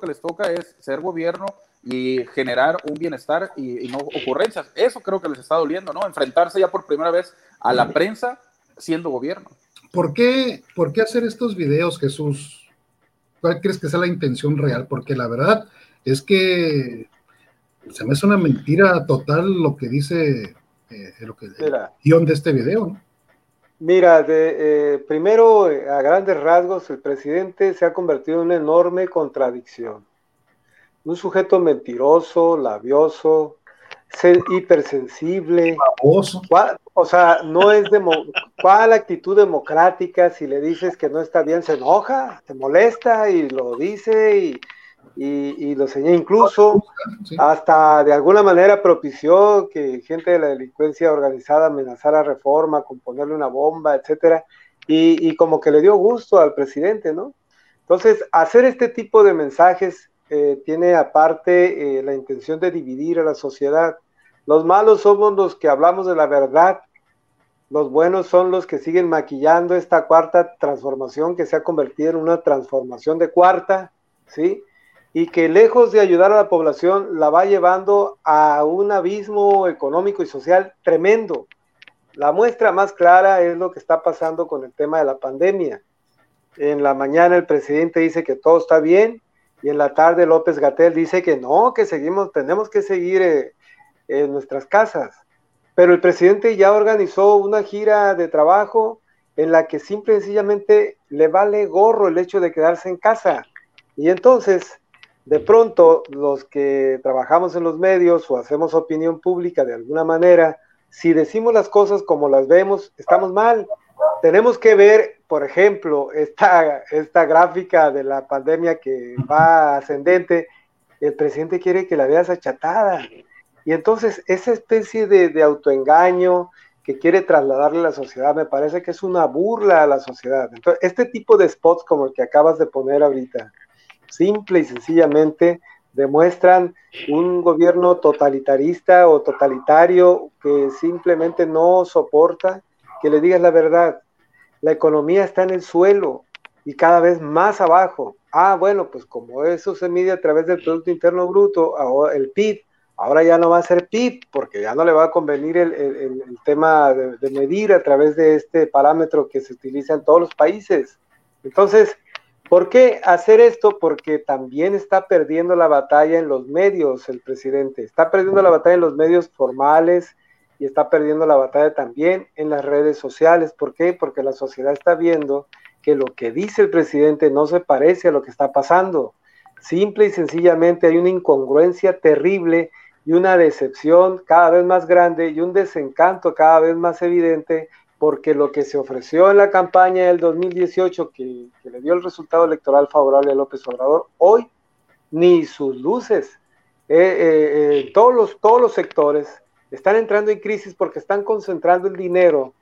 que les toca es ser gobierno y generar un bienestar y, no ocurrencias. Eso creo que les está doliendo, ¿no? Enfrentarse ya por primera vez a la prensa siendo gobierno. ¿Por qué, ¿Por qué hacer estos videos, Jesús? ¿Cuál crees que sea la intención real? Porque la verdad es que se me hace una mentira total lo que dice eh, lo que, el guion de este video, ¿no? Mira, de, eh, primero, a grandes rasgos, el presidente se ha convertido en una enorme contradicción un sujeto mentiroso, labioso, hipersensible. o sea, no es demo, ¿cuál actitud democrática si le dices que no está bien se enoja, se molesta y lo dice y, y, lo señala. Incluso hasta de alguna manera propició que gente de la delincuencia organizada amenazara reforma con ponerle una bomba, etcétera, y, y como que le dio gusto al presidente, ¿no? Entonces, hacer este tipo de mensajes eh, tiene aparte eh, la intención de dividir a la sociedad. Los malos somos los que hablamos de la verdad, los buenos son los que siguen maquillando esta cuarta transformación que se ha convertido en una transformación de cuarta, ¿sí? Y que lejos de ayudar a la población, la va llevando a un abismo económico y social tremendo. La muestra más clara es lo que está pasando con el tema de la pandemia. En la mañana el presidente dice que todo está bien, y en la tarde López Gatel dice que no, que seguimos, tenemos que seguir eh, en nuestras casas. Pero el presidente ya organizó una gira de trabajo en la que simple y sencillamente le vale gorro el hecho de quedarse en casa. Y entonces, de pronto, los que trabajamos en los medios o hacemos opinión pública de alguna manera, si decimos las cosas como las vemos, estamos mal tenemos que ver, por ejemplo, esta, esta gráfica de la pandemia que va ascendente, el presidente quiere que la veas achatada. Y entonces esa especie de, autoengaño que quiere trasladarle a la sociedad me parece que es una burla a la sociedad. Entonces, este tipo de spots como el que acabas de poner ahorita, simple y sencillamente demuestran un gobierno totalitarista o totalitario que simplemente no soporta que le digas la verdad. La economía está en el suelo y cada vez más abajo. Ah, bueno, pues como eso se mide a través del Producto Interno Bruto, el PIB, ahora ya no va a ser PIB porque ya no le va a convenir el, tema de, de, medir a través de este parámetro que se utiliza en todos los países. Entonces, ¿Por qué hacer esto? Porque también está perdiendo la batalla en los medios el presidente. Está perdiendo la batalla en los medios formales y está perdiendo la batalla también en las redes sociales. ¿Por qué? Porque la sociedad está viendo que lo que dice el presidente no se parece a lo que está pasando. Simple y sencillamente hay una incongruencia terrible y una decepción cada vez más grande y un desencanto cada vez más evidente porque lo que se ofreció en la campaña del 2018, que, le dio el resultado electoral favorable a López Obrador, hoy ni sus luces. Eh, eh, eh, todos, los, todos los sectores están entrando en crisis porque están concentrando el dinero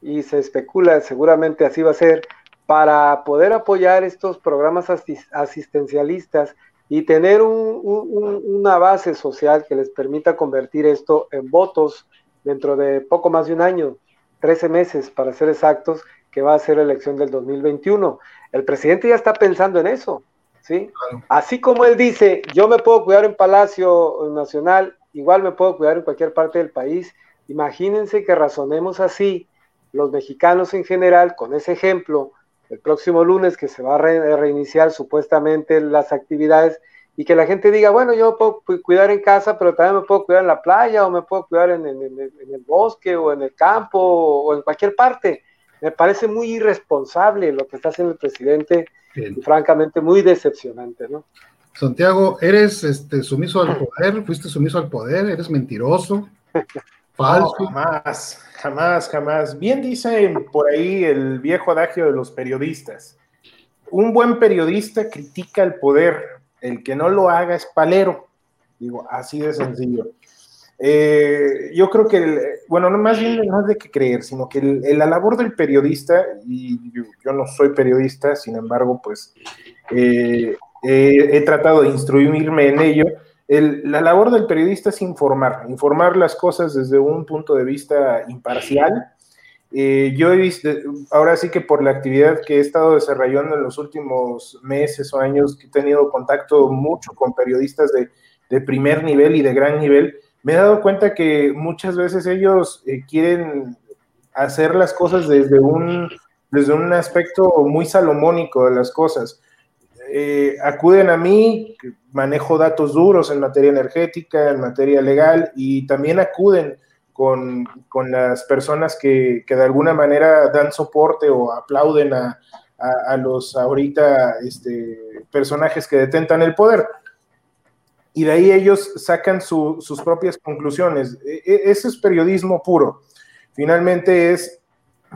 y se especula, seguramente así va a ser, para poder apoyar estos programas asistencialistas y tener una base social que les permita convertir esto en votos dentro de poco más de un año. 13 meses para ser exactos, que va a ser la elección del 2021. El presidente ya está pensando en eso, ¿sí? Así como él dice, yo me puedo cuidar en Palacio Nacional, igual me puedo cuidar en cualquier parte del país. Imagínense que razonemos así, los mexicanos en general, con ese ejemplo, el próximo lunes que se va a reiniciar supuestamente las actividades, y que la gente diga, bueno, yo me puedo cuidar en casa, pero también me puedo cuidar en la playa o me puedo cuidar en, el bosque o en el campo o, en cualquier parte. Me parece muy irresponsable lo que está haciendo el presidente y francamente muy decepcionante, ¿no? Santiago, eres este, sumiso al poder, fuiste sumiso al poder, eres mentiroso, (laughs) falso. jamás, jamás, jamás. Bien dice por ahí el viejo adagio de los periodistas. Un buen periodista critica el poder, el que no lo haga es palero. Digo, así de sencillo. Eh, yo creo que, bueno, no más bien no es de que creer, sino que la labor del periodista, y yo, no soy periodista, sin embargo, pues eh, he tratado de instruirme en ello. la labor del periodista es informar, informar las cosas desde un punto de vista imparcial, eh, yo he visto, ahora sí que por la actividad que he estado desarrollando en los últimos meses o años, que he tenido contacto mucho con periodistas de, de primer nivel y de gran nivel, me he dado cuenta que muchas veces ellos eh, quieren hacer las cosas desde un, desde un aspecto muy salomónico de las cosas. Eh, acuden a mí, manejo datos duros en materia energética, en materia legal, y también acuden con, con las personas que, que, de alguna manera dan soporte o aplauden a, a, los ahorita este, personajes que detentan el poder. Y de ahí ellos sacan sus propias conclusiones. E, e, ese es periodismo puro. Finalmente es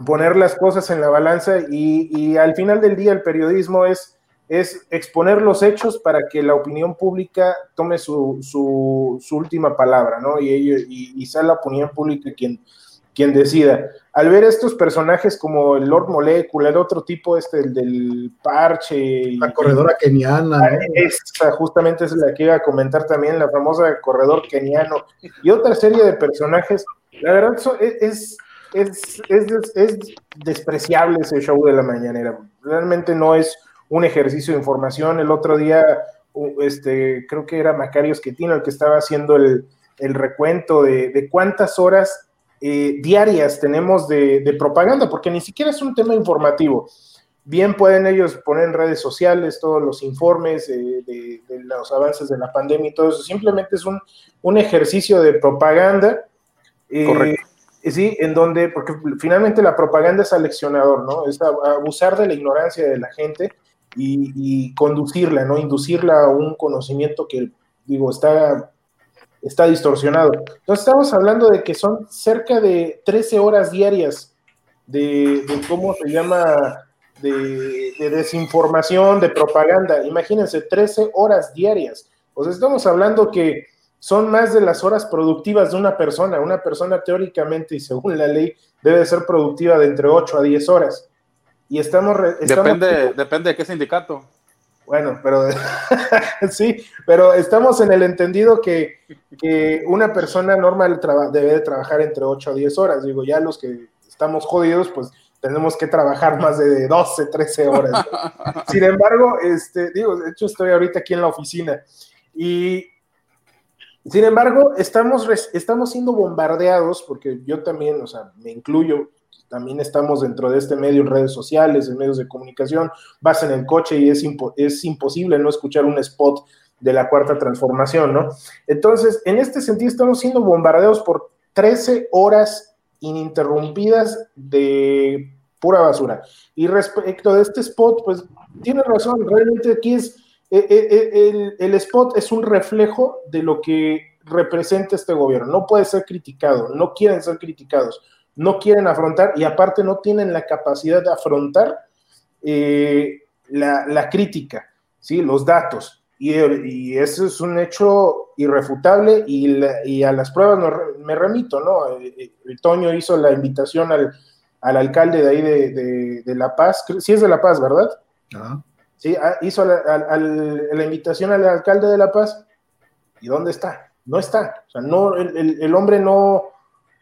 poner las cosas en la balanza y, y al final del día el periodismo es es exponer los hechos para que la opinión pública tome su, su, última palabra, ¿no? Y, y, y, sea la opinión pública quien, quien decida. Al ver estos personajes como el Lord Molecula, el otro tipo, este, el del parche. La corredora keniana. Esta justamente es la que iba a comentar también, la famosa corredor keniano. Y otra serie de personajes. La verdad es, es, es, es despreciable ese show de la mañanera. Realmente no es un ejercicio de información. El otro día, este, creo que era Macario Esquetino el que estaba haciendo el, recuento de, cuántas horas eh, diarias tenemos de, propaganda, porque ni siquiera es un tema informativo. Bien pueden ellos poner en redes sociales todos los informes de, los avances de la pandemia y todo eso. Simplemente es un, ejercicio de propaganda. Eh, Correcto. Sí, en donde, porque finalmente la propaganda es aleccionador, ¿no? Es abusar de la ignorancia de la gente y, conducirla, ¿no? Inducirla a un conocimiento que, digo, está, está distorsionado. Entonces estamos hablando de que son cerca de 13 horas diarias de, ¿cómo se llama? De, desinformación, de propaganda. Imagínense, 13 horas diarias. O sea, estamos hablando que son más de las horas productivas de una persona. Una persona teóricamente y según la ley debe ser productiva de entre 8 a 10 horas. Y estamos, depende, depende de qué sindicato. Bueno, pero (laughs) sí, pero estamos en el entendido que, una persona normal debe de trabajar entre 8 a 10 horas. Digo, ya los que estamos jodidos, pues tenemos que trabajar más de 12, 13 horas. (laughs) Sin embargo, este, digo, de hecho estoy ahorita aquí en la oficina y sin embargo, estamos, estamos siendo bombardeados, porque yo también, o sea, me incluyo, también estamos dentro de este medio en redes sociales, en medios de comunicación, vas en el coche y es, imposible no escuchar un spot de la cuarta transformación, ¿no? Entonces, en este sentido, estamos siendo bombardeados por 13 horas ininterrumpidas de pura basura. Y respecto de este spot, pues tiene razón, realmente aquí es, eh, eh, el, el, spot es un reflejo de lo que representa este gobierno. No puede ser criticado, no quieren ser criticados, no quieren afrontar y aparte no tienen la capacidad de afrontar la, la, crítica, ¿sí? los datos. Y, y, eso es un hecho irrefutable y, y a las pruebas me remito, ¿no? Toño hizo la invitación al, al alcalde de ahí de, de, La Paz, sí es de La Paz, ¿verdad? Sí, ah, hizo la, la, invitación al alcalde de La Paz. ¿Y dónde está? No está. O sea, no, el, el, hombre no,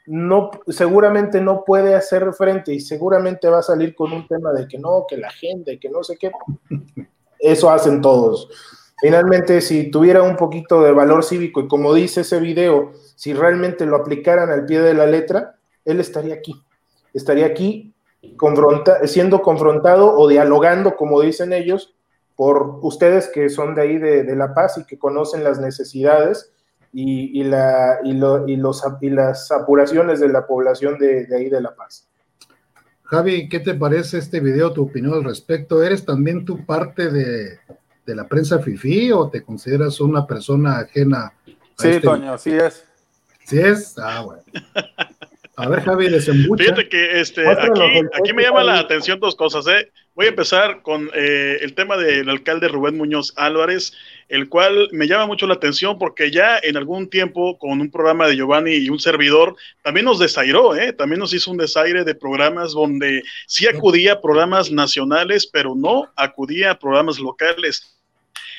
no, seguramente no puede hacer frente y seguramente va a salir con un tema de que no, que la gente, que no sé qué. Eso hacen todos. Finalmente, si tuviera un poquito de valor cívico y como dice ese video, si realmente lo aplicaran al pie de la letra, él estaría aquí estaría aquí siendo confrontado o dialogando, como dicen ellos, por ustedes que son de ahí de, La Paz y que conocen las necesidades y, la, y, los, y las apuraciones de la población de, ahí de La Paz. Javi, ¿qué te parece este video, tu opinión al respecto? ¿Eres también tú parte de, la prensa FIFI o te consideras una persona ajena? sí, este Toño, sí es. ¿Sí es? Ah, bueno. (laughs) A ver, Javi, desembucha. Fíjate que este, aquí, me llama la atención dos cosas. ¿eh? Voy a empezar con eh, el tema del alcalde Rubén Muñoz Álvarez, el cual me llama mucho la atención porque ya en algún tiempo con un programa de Giovanni y un servidor también nos desairó, ¿eh? también nos hizo un desaire de programas donde sí acudía a programas nacionales, pero no acudía a programas locales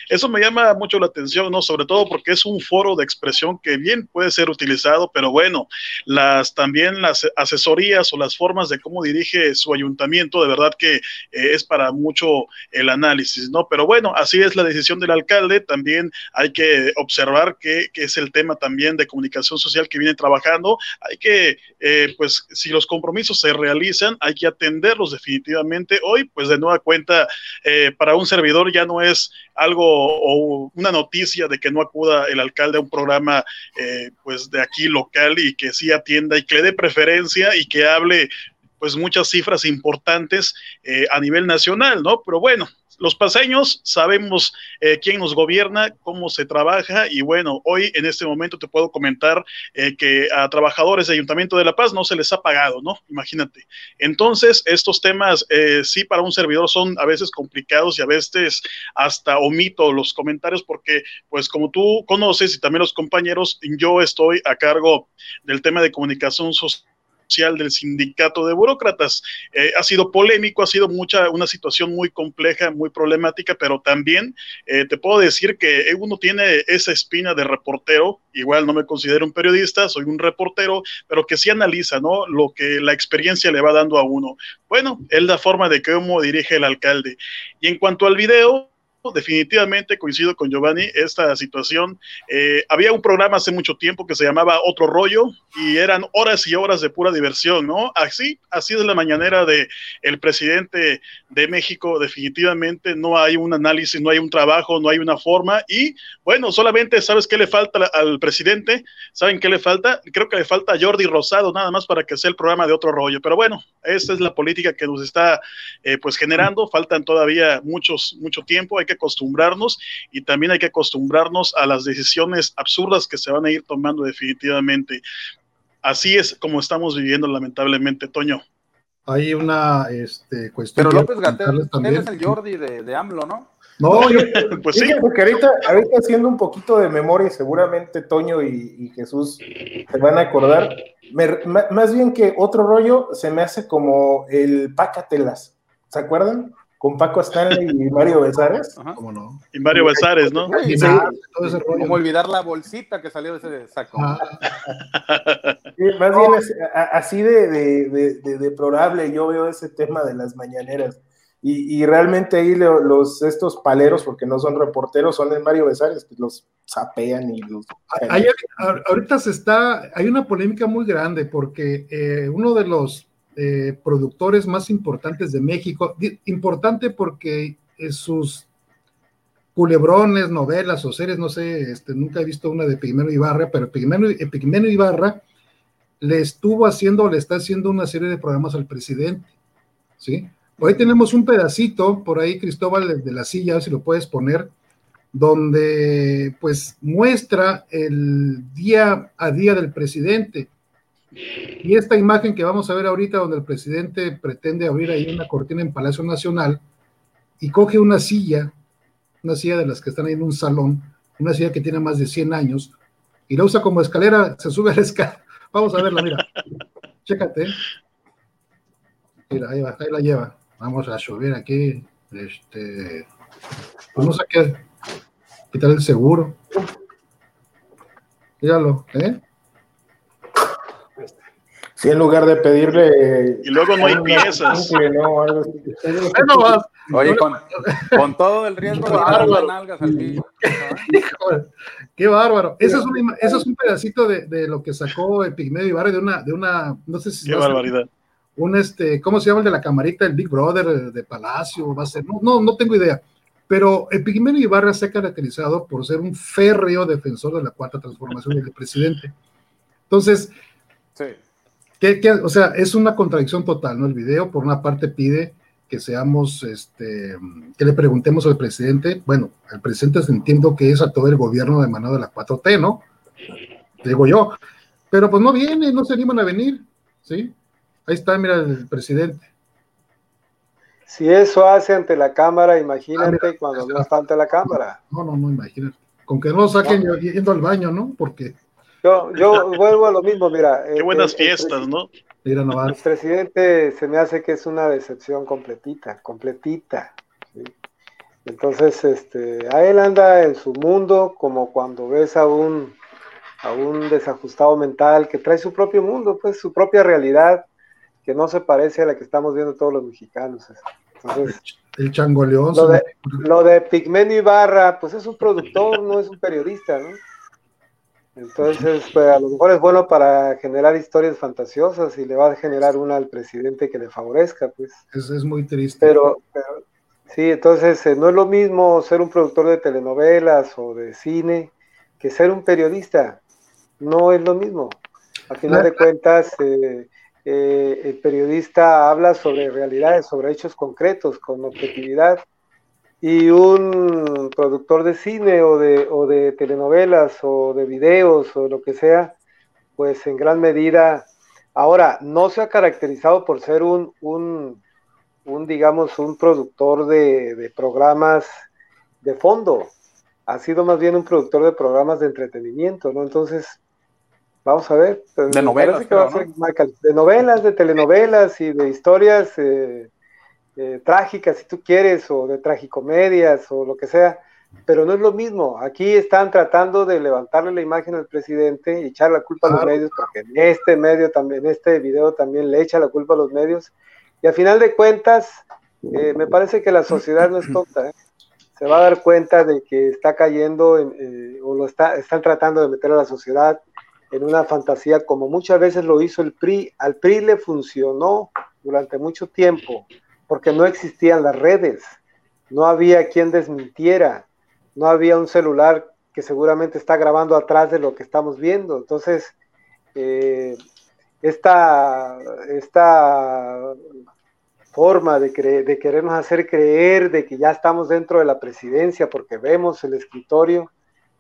eso me llama mucho la atención, ¿no? Sobre todo porque es un foro de expresión que bien puede ser utilizado, pero bueno, las también las asesorías o las formas de cómo dirige su ayuntamiento, de verdad que eh, es para mucho el análisis, ¿no? Pero bueno, así es la decisión del alcalde, también hay que observar que, es el tema también de comunicación social que viene trabajando, hay que, eh, pues, si los compromisos se realizan, hay que atenderlos definitivamente. Hoy, pues, de nueva cuenta, eh, para un servidor ya no es algo o, una noticia de que no acuda el alcalde a un programa eh, pues de aquí local y que sí atienda y que le dé preferencia y que hable pues muchas cifras importantes eh, a nivel nacional, ¿no? Pero bueno, los paseños sabemos eh, quién nos gobierna, cómo se trabaja y bueno, hoy en este momento te puedo comentar eh, que a trabajadores de Ayuntamiento de La Paz no se les ha pagado, ¿no? Imagínate. Entonces, estos temas eh, sí para un servidor son a veces complicados y a veces hasta omito los comentarios porque pues como tú conoces y también los compañeros, yo estoy a cargo del tema de comunicación social del sindicato de burócratas. Eh, ha sido polémico, ha sido mucha, una situación muy compleja, muy problemática, pero también eh, te puedo decir que uno tiene esa espina de reportero, igual no me considero un periodista, soy un reportero, pero que sí analiza, ¿no? Lo que la experiencia le va dando a uno. Bueno, es la forma de cómo dirige el alcalde. Y en cuanto al video, definitivamente coincido con Giovanni, esta situación. Eh, había un programa hace mucho tiempo que se llamaba Otro Rollo y eran horas y horas de pura diversión, ¿no? Así, así es la mañanera de el presidente de México, definitivamente no hay un análisis, no hay un trabajo, no hay una forma y bueno, solamente sabes qué le falta al presidente, ¿saben qué le falta? Creo que le falta a Jordi Rosado nada más para que sea el programa de Otro Rollo, pero bueno, esa es la política que nos está eh, pues generando, faltan todavía muchos, mucho tiempo, que acostumbrarnos y también hay que acostumbrarnos a las decisiones absurdas que se van a ir tomando definitivamente. Así es como estamos viviendo lamentablemente, Toño. Hay una este, cuestión. Pero López Gatel, él es el Jordi de, de AMLO, ¿no? No, yo, (laughs) pues sí. Porque ahorita, ahorita haciendo un poquito de memoria, seguramente Toño y, Jesús se van a acordar. más bien que otro rollo se me hace como el Pácatelas. ¿Se acuerdan? Con Paco Stanley y Mario Besares. (laughs) ¿Cómo no? Y Mario Besares, ¿no? Sí, Como olvidar la bolsita que salió de ese saco. Ah. más bien así de, de, de, deplorable yo veo ese tema de las mañaneras. Y, y, realmente ahí los estos paleros, porque no son reporteros, son de Mario Besares, que los sapean y los... ahorita se está, hay una polémica muy grande porque eh, uno de los eh, productores más importantes de México. Importante porque sus culebrones, novelas o series, no sé, este, nunca he visto una de Pigmeno Ibarra, pero Pigmeno, Pigmeno Ibarra le estuvo haciendo, le está haciendo una serie de programas al presidente, ¿sí? Hoy tenemos un pedacito por ahí, Cristóbal, de la silla, si lo puedes poner, donde pues muestra el día a día del presidente. Y esta imagen que vamos a ver ahorita, donde el presidente pretende abrir ahí una cortina en Palacio Nacional y coge una silla, una silla de las que están ahí en un salón, una silla que tiene más de 100 años, y la usa como escalera, se sube a la escalera. (laughs) Vamos a verla, mira. Chécate. Mira, ahí, va, ahí la lleva. Vamos a subir aquí. Este. Vamos a que quitar el seguro. Míralo, ¿eh? Sí, en lugar de pedirle. Y luego no hay piezas. No, algo Oye, con, con, todo el riesgo de dar las nalgas al niño. Qué bárbaro. Eso es, un, eso es un pedacito de, de, lo que sacó el Pigmeo Ibarra de una, de una, no sé si. Qué barbaridad. un este, ¿cómo se llama el de la camarita, el Big Brother de Palacio? Va a ser, no, no, no tengo idea. Pero el Pigmeo Ibarra se ha caracterizado por ser un férreo defensor de la cuarta transformación del presidente. Entonces, sí o sea, es una contradicción total, ¿no? El video, por una parte, pide que seamos, este, que le preguntemos al presidente, bueno, el presidente entiendo que es a todo el gobierno de mano de la 4T, ¿no? Digo yo, pero pues no viene, no se animan a venir, ¿sí? Ahí está, mira, el presidente. Si eso hace ante la cámara, imagínate ah, cuando no falta la cámara. No, no, no, imagínate. Con que no lo saquen yendo al baño, ¿no? Porque yo, yo vuelvo a lo mismo, mira. Qué buenas fiestas, ¿no? Mira El presidente se me hace que es una decepción completita, completita. Entonces, este, a él anda en su mundo como cuando ves a un, a un desajustado mental que trae su propio mundo, pues su propia realidad, que no se parece a la que estamos viendo todos los mexicanos. Entonces, el changoleón. Lo de, lo de Pigmenio Ibarra, pues es un productor, no es un periodista, ¿no? Entonces, pues a lo mejor es bueno para generar historias fantasiosas y le va a generar una al presidente que le favorezca, pues. Eso es muy triste. Pero, sí, entonces eh, no es lo mismo ser un productor de telenovelas o de cine que ser un periodista. No es lo mismo. A final de cuentas, eh, eh, el periodista habla sobre realidades, sobre hechos concretos, con objetividad y un productor de cine o de, o de telenovelas o de videos o lo que sea, pues en gran medida, ahora, no se ha caracterizado por ser un, un, un digamos, un productor de, de, programas de fondo, ha sido más bien un productor de programas de entretenimiento, ¿no? Entonces, vamos a ver. Pues, de novelas. de novelas, de telenovelas y de historias. Eh, eh, trágicas, si tú quieres, o de tragicomedias, o lo que sea, pero no es lo mismo. Aquí están tratando de levantarle la imagen al presidente y echar la culpa a los medios, porque en este medio también, en este video también le echa la culpa a los medios. Y a final de cuentas, eh, me parece que la sociedad no es tonta. ¿eh? Se va a dar cuenta de que está cayendo, o lo está, están tratando de meter a la sociedad en una fantasía como muchas veces lo hizo el PRI. Al PRI le funcionó durante mucho tiempo porque no existían las redes, no había quien desmintiera, no había un celular que seguramente está grabando atrás de lo que estamos viendo. Entonces, eh, esta, esta, forma de, de querernos hacer creer de que ya estamos dentro de la presidencia porque vemos el escritorio,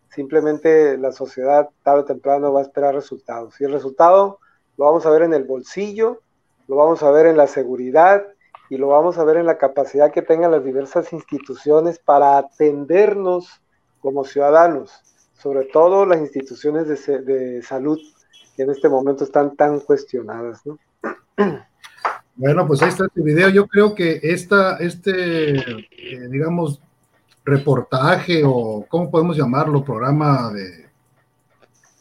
simplemente la sociedad tarde o temprano va a esperar resultados. Y el resultado lo vamos a ver en el bolsillo, lo vamos a ver en la seguridad, y lo vamos a ver en la capacidad que tengan las diversas instituciones para atendernos como ciudadanos, sobre todo las instituciones de, salud que en este momento están tan cuestionadas. Bueno, pues ahí está este video. Yo creo que esta, este, eh, digamos, reportaje o, ¿cómo podemos llamarlo? Programa de...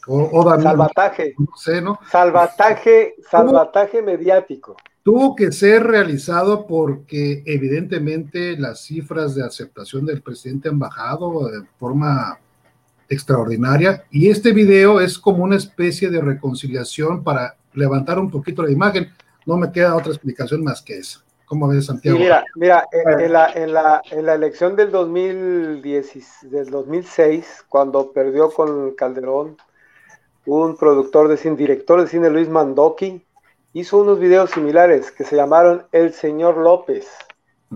O, salvataje. No sé, ¿no? Salvataje, salvataje mediático tuvo que ser realizado porque evidentemente las cifras de aceptación del presidente han bajado de forma extraordinaria y este video es como una especie de reconciliación para levantar un poquito la imagen. no me queda otra explicación más que esa. ¿Cómo ves, Santiago? mira, mira en, la, en, la, en, la, elección del, 2010, del 2006, cuando perdió con Calderón, un productor de cine, director de cine, Luis Mandoki, hizo unos videos similares que se llamaron El Señor López,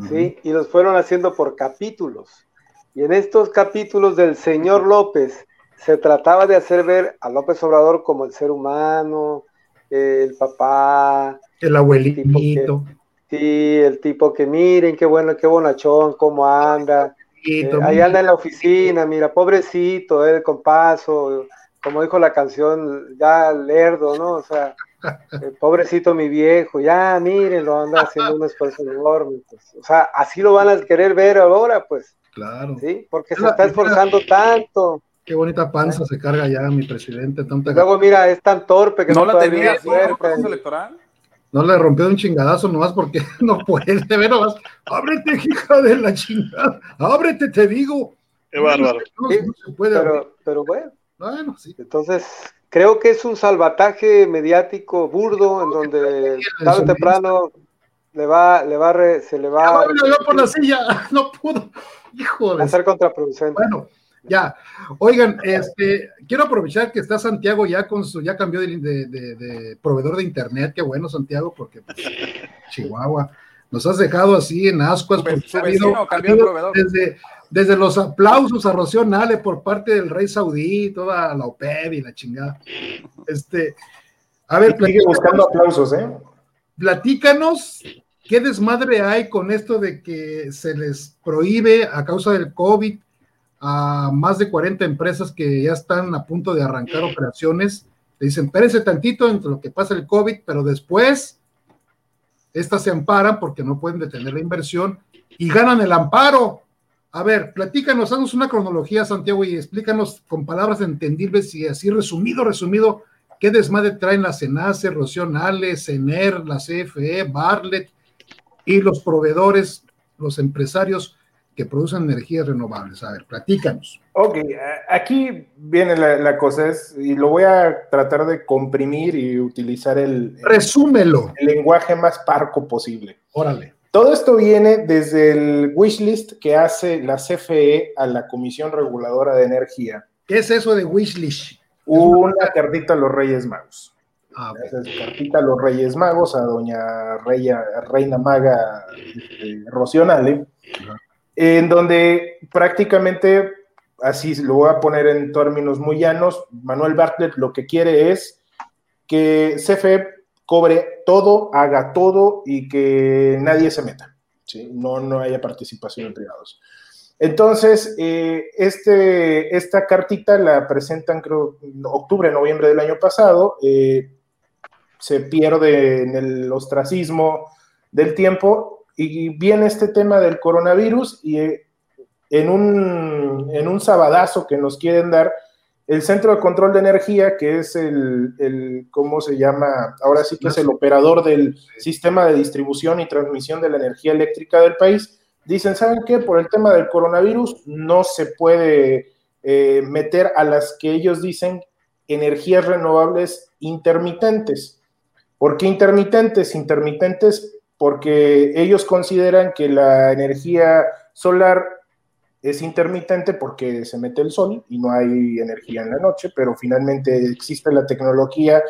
¿sí? Y los fueron haciendo por capítulos. Y en estos capítulos del Señor López se trataba de hacer ver a López Obrador como el ser humano, el papá, el abuelito. Sí, el tipo que miren, qué bueno, qué bonachón, cómo anda. Eh, ahí anda en la oficina, mira, pobrecito, él con paso, como dijo la canción, ya lerdo, ¿no? O sea, eh, pobrecito mi viejo, ya mírenlo, anda haciendo un esfuerzo enorme. Pues. O sea, así lo van a querer ver ahora, pues. Claro. Sí, porque se está esforzando tanto. Qué bonita panza se carga ya mi presidente. Luego, mira, es tan torpe que no, la tenía así en electoral no le rompió un chingadazo nomás porque (laughs) no puede, ver nomás, ábrete, hija de la chingada, ábrete, te digo. Qué bárbaro. No, se puede pero, pero, bueno. Bueno, sí. Entonces, creo que es un salvataje mediático burdo en donde tarde o temprano le va, le va, se le va. No, por la silla, (laughs) no pudo. Hijo de. Hacer contraproducente. Bueno, ya. Oigan, este, quiero aprovechar que está Santiago ya con su, ya cambió de, proveedor de internet, qué bueno Santiago, porque pues, Chihuahua, nos has dejado así en ascuas, desde, desde los aplausos a Rocío Nale por parte del rey saudí, toda la OPED y la chingada. Este, a ver, sigue buscando aplausos, ¿eh? Platícanos qué desmadre hay con esto de que se les prohíbe a causa del COVID a más de 40 empresas que ya están a punto de arrancar operaciones. Le dicen, espérense tantito entre lo que pasa el COVID, pero después estas se amparan porque no pueden detener la inversión y ganan el amparo. A ver, platícanos, haznos una cronología, Santiago, y explícanos con palabras entendibles y así resumido, resumido, qué desmadre traen la CENACE, Rocío Nale, CENER, la CFE, Barlet y los proveedores, los empresarios que producen energías renovables. A ver, platícanos. Ok, aquí viene la, cosa, es, y lo voy a tratar de comprimir y utilizar el, Resúmelo. el lenguaje más parco posible. Órale. Todo esto viene desde el wishlist que hace la CFE a la Comisión Reguladora de Energía. ¿Qué es eso de wishlist? Una cartita a los Reyes Magos. Ah, es cartita a los Reyes Magos, a doña Reina Maga este, Rocionale en donde prácticamente, así lo voy a poner en términos muy llanos, Manuel Bartlett lo que quiere es que CFE cobre todo, haga todo y que nadie se meta, no, no haya participación en privados. Entonces, eh, este, esta cartita la presentan, creo, octubre, noviembre del año pasado, eh, se pierde en el ostracismo del tiempo y viene este tema del coronavirus y eh, en un, en un sabadazo que nos quieren dar, el Centro de Control de Energía, que es el, el, ¿cómo se llama? Ahora sí que es el operador del sistema de distribución y transmisión de la energía eléctrica del país, dicen, ¿saben qué? Por el tema del coronavirus no se puede eh, meter a las que ellos dicen energías renovables intermitentes. ¿Por qué intermitentes? Intermitentes porque ellos consideran que la energía solar es intermitente porque se mete el sol y no hay energía en la noche, pero finalmente existe la tecnología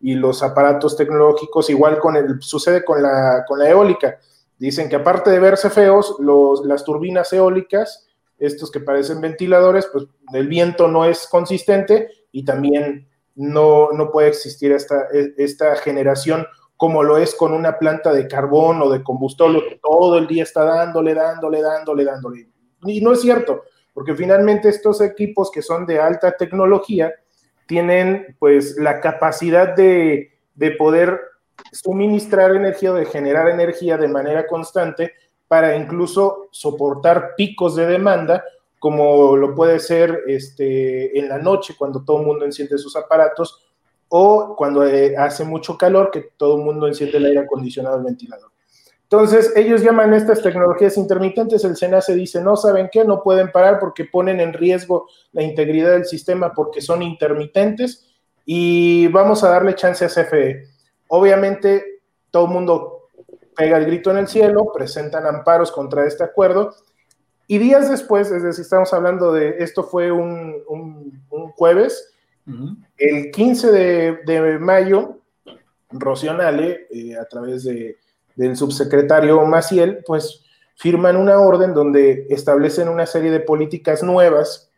y los aparatos tecnológicos, igual con el, sucede con la, con la eólica. Dicen que aparte de verse feos, los, las turbinas eólicas, estos que parecen ventiladores, pues el viento no es consistente y también no, no puede existir esta, esta generación como lo es con una planta de carbón o de combustible que todo el día está dándole, dándole, dándole, dándole. Y no es cierto, porque finalmente estos equipos que son de alta tecnología tienen pues la capacidad de, de poder suministrar energía o de generar energía de manera constante para incluso soportar picos de demanda como lo puede ser este, en la noche cuando todo el mundo enciende sus aparatos o cuando eh, hace mucho calor, que todo el mundo enciende el aire acondicionado, el ventilador. Entonces, ellos llaman estas tecnologías intermitentes, el SENACE dice, no, ¿saben qué? No pueden parar porque ponen en riesgo la integridad del sistema porque son intermitentes y vamos a darle chance a CFE. Obviamente, todo el mundo pega el grito en el cielo, presentan amparos contra este acuerdo y días después, es decir, estamos hablando de, esto fue un, jueves, el 15 de, mayo, Rocío Nale, eh, a través de, del subsecretario Maciel, pues firman una orden donde establecen una serie de políticas nuevas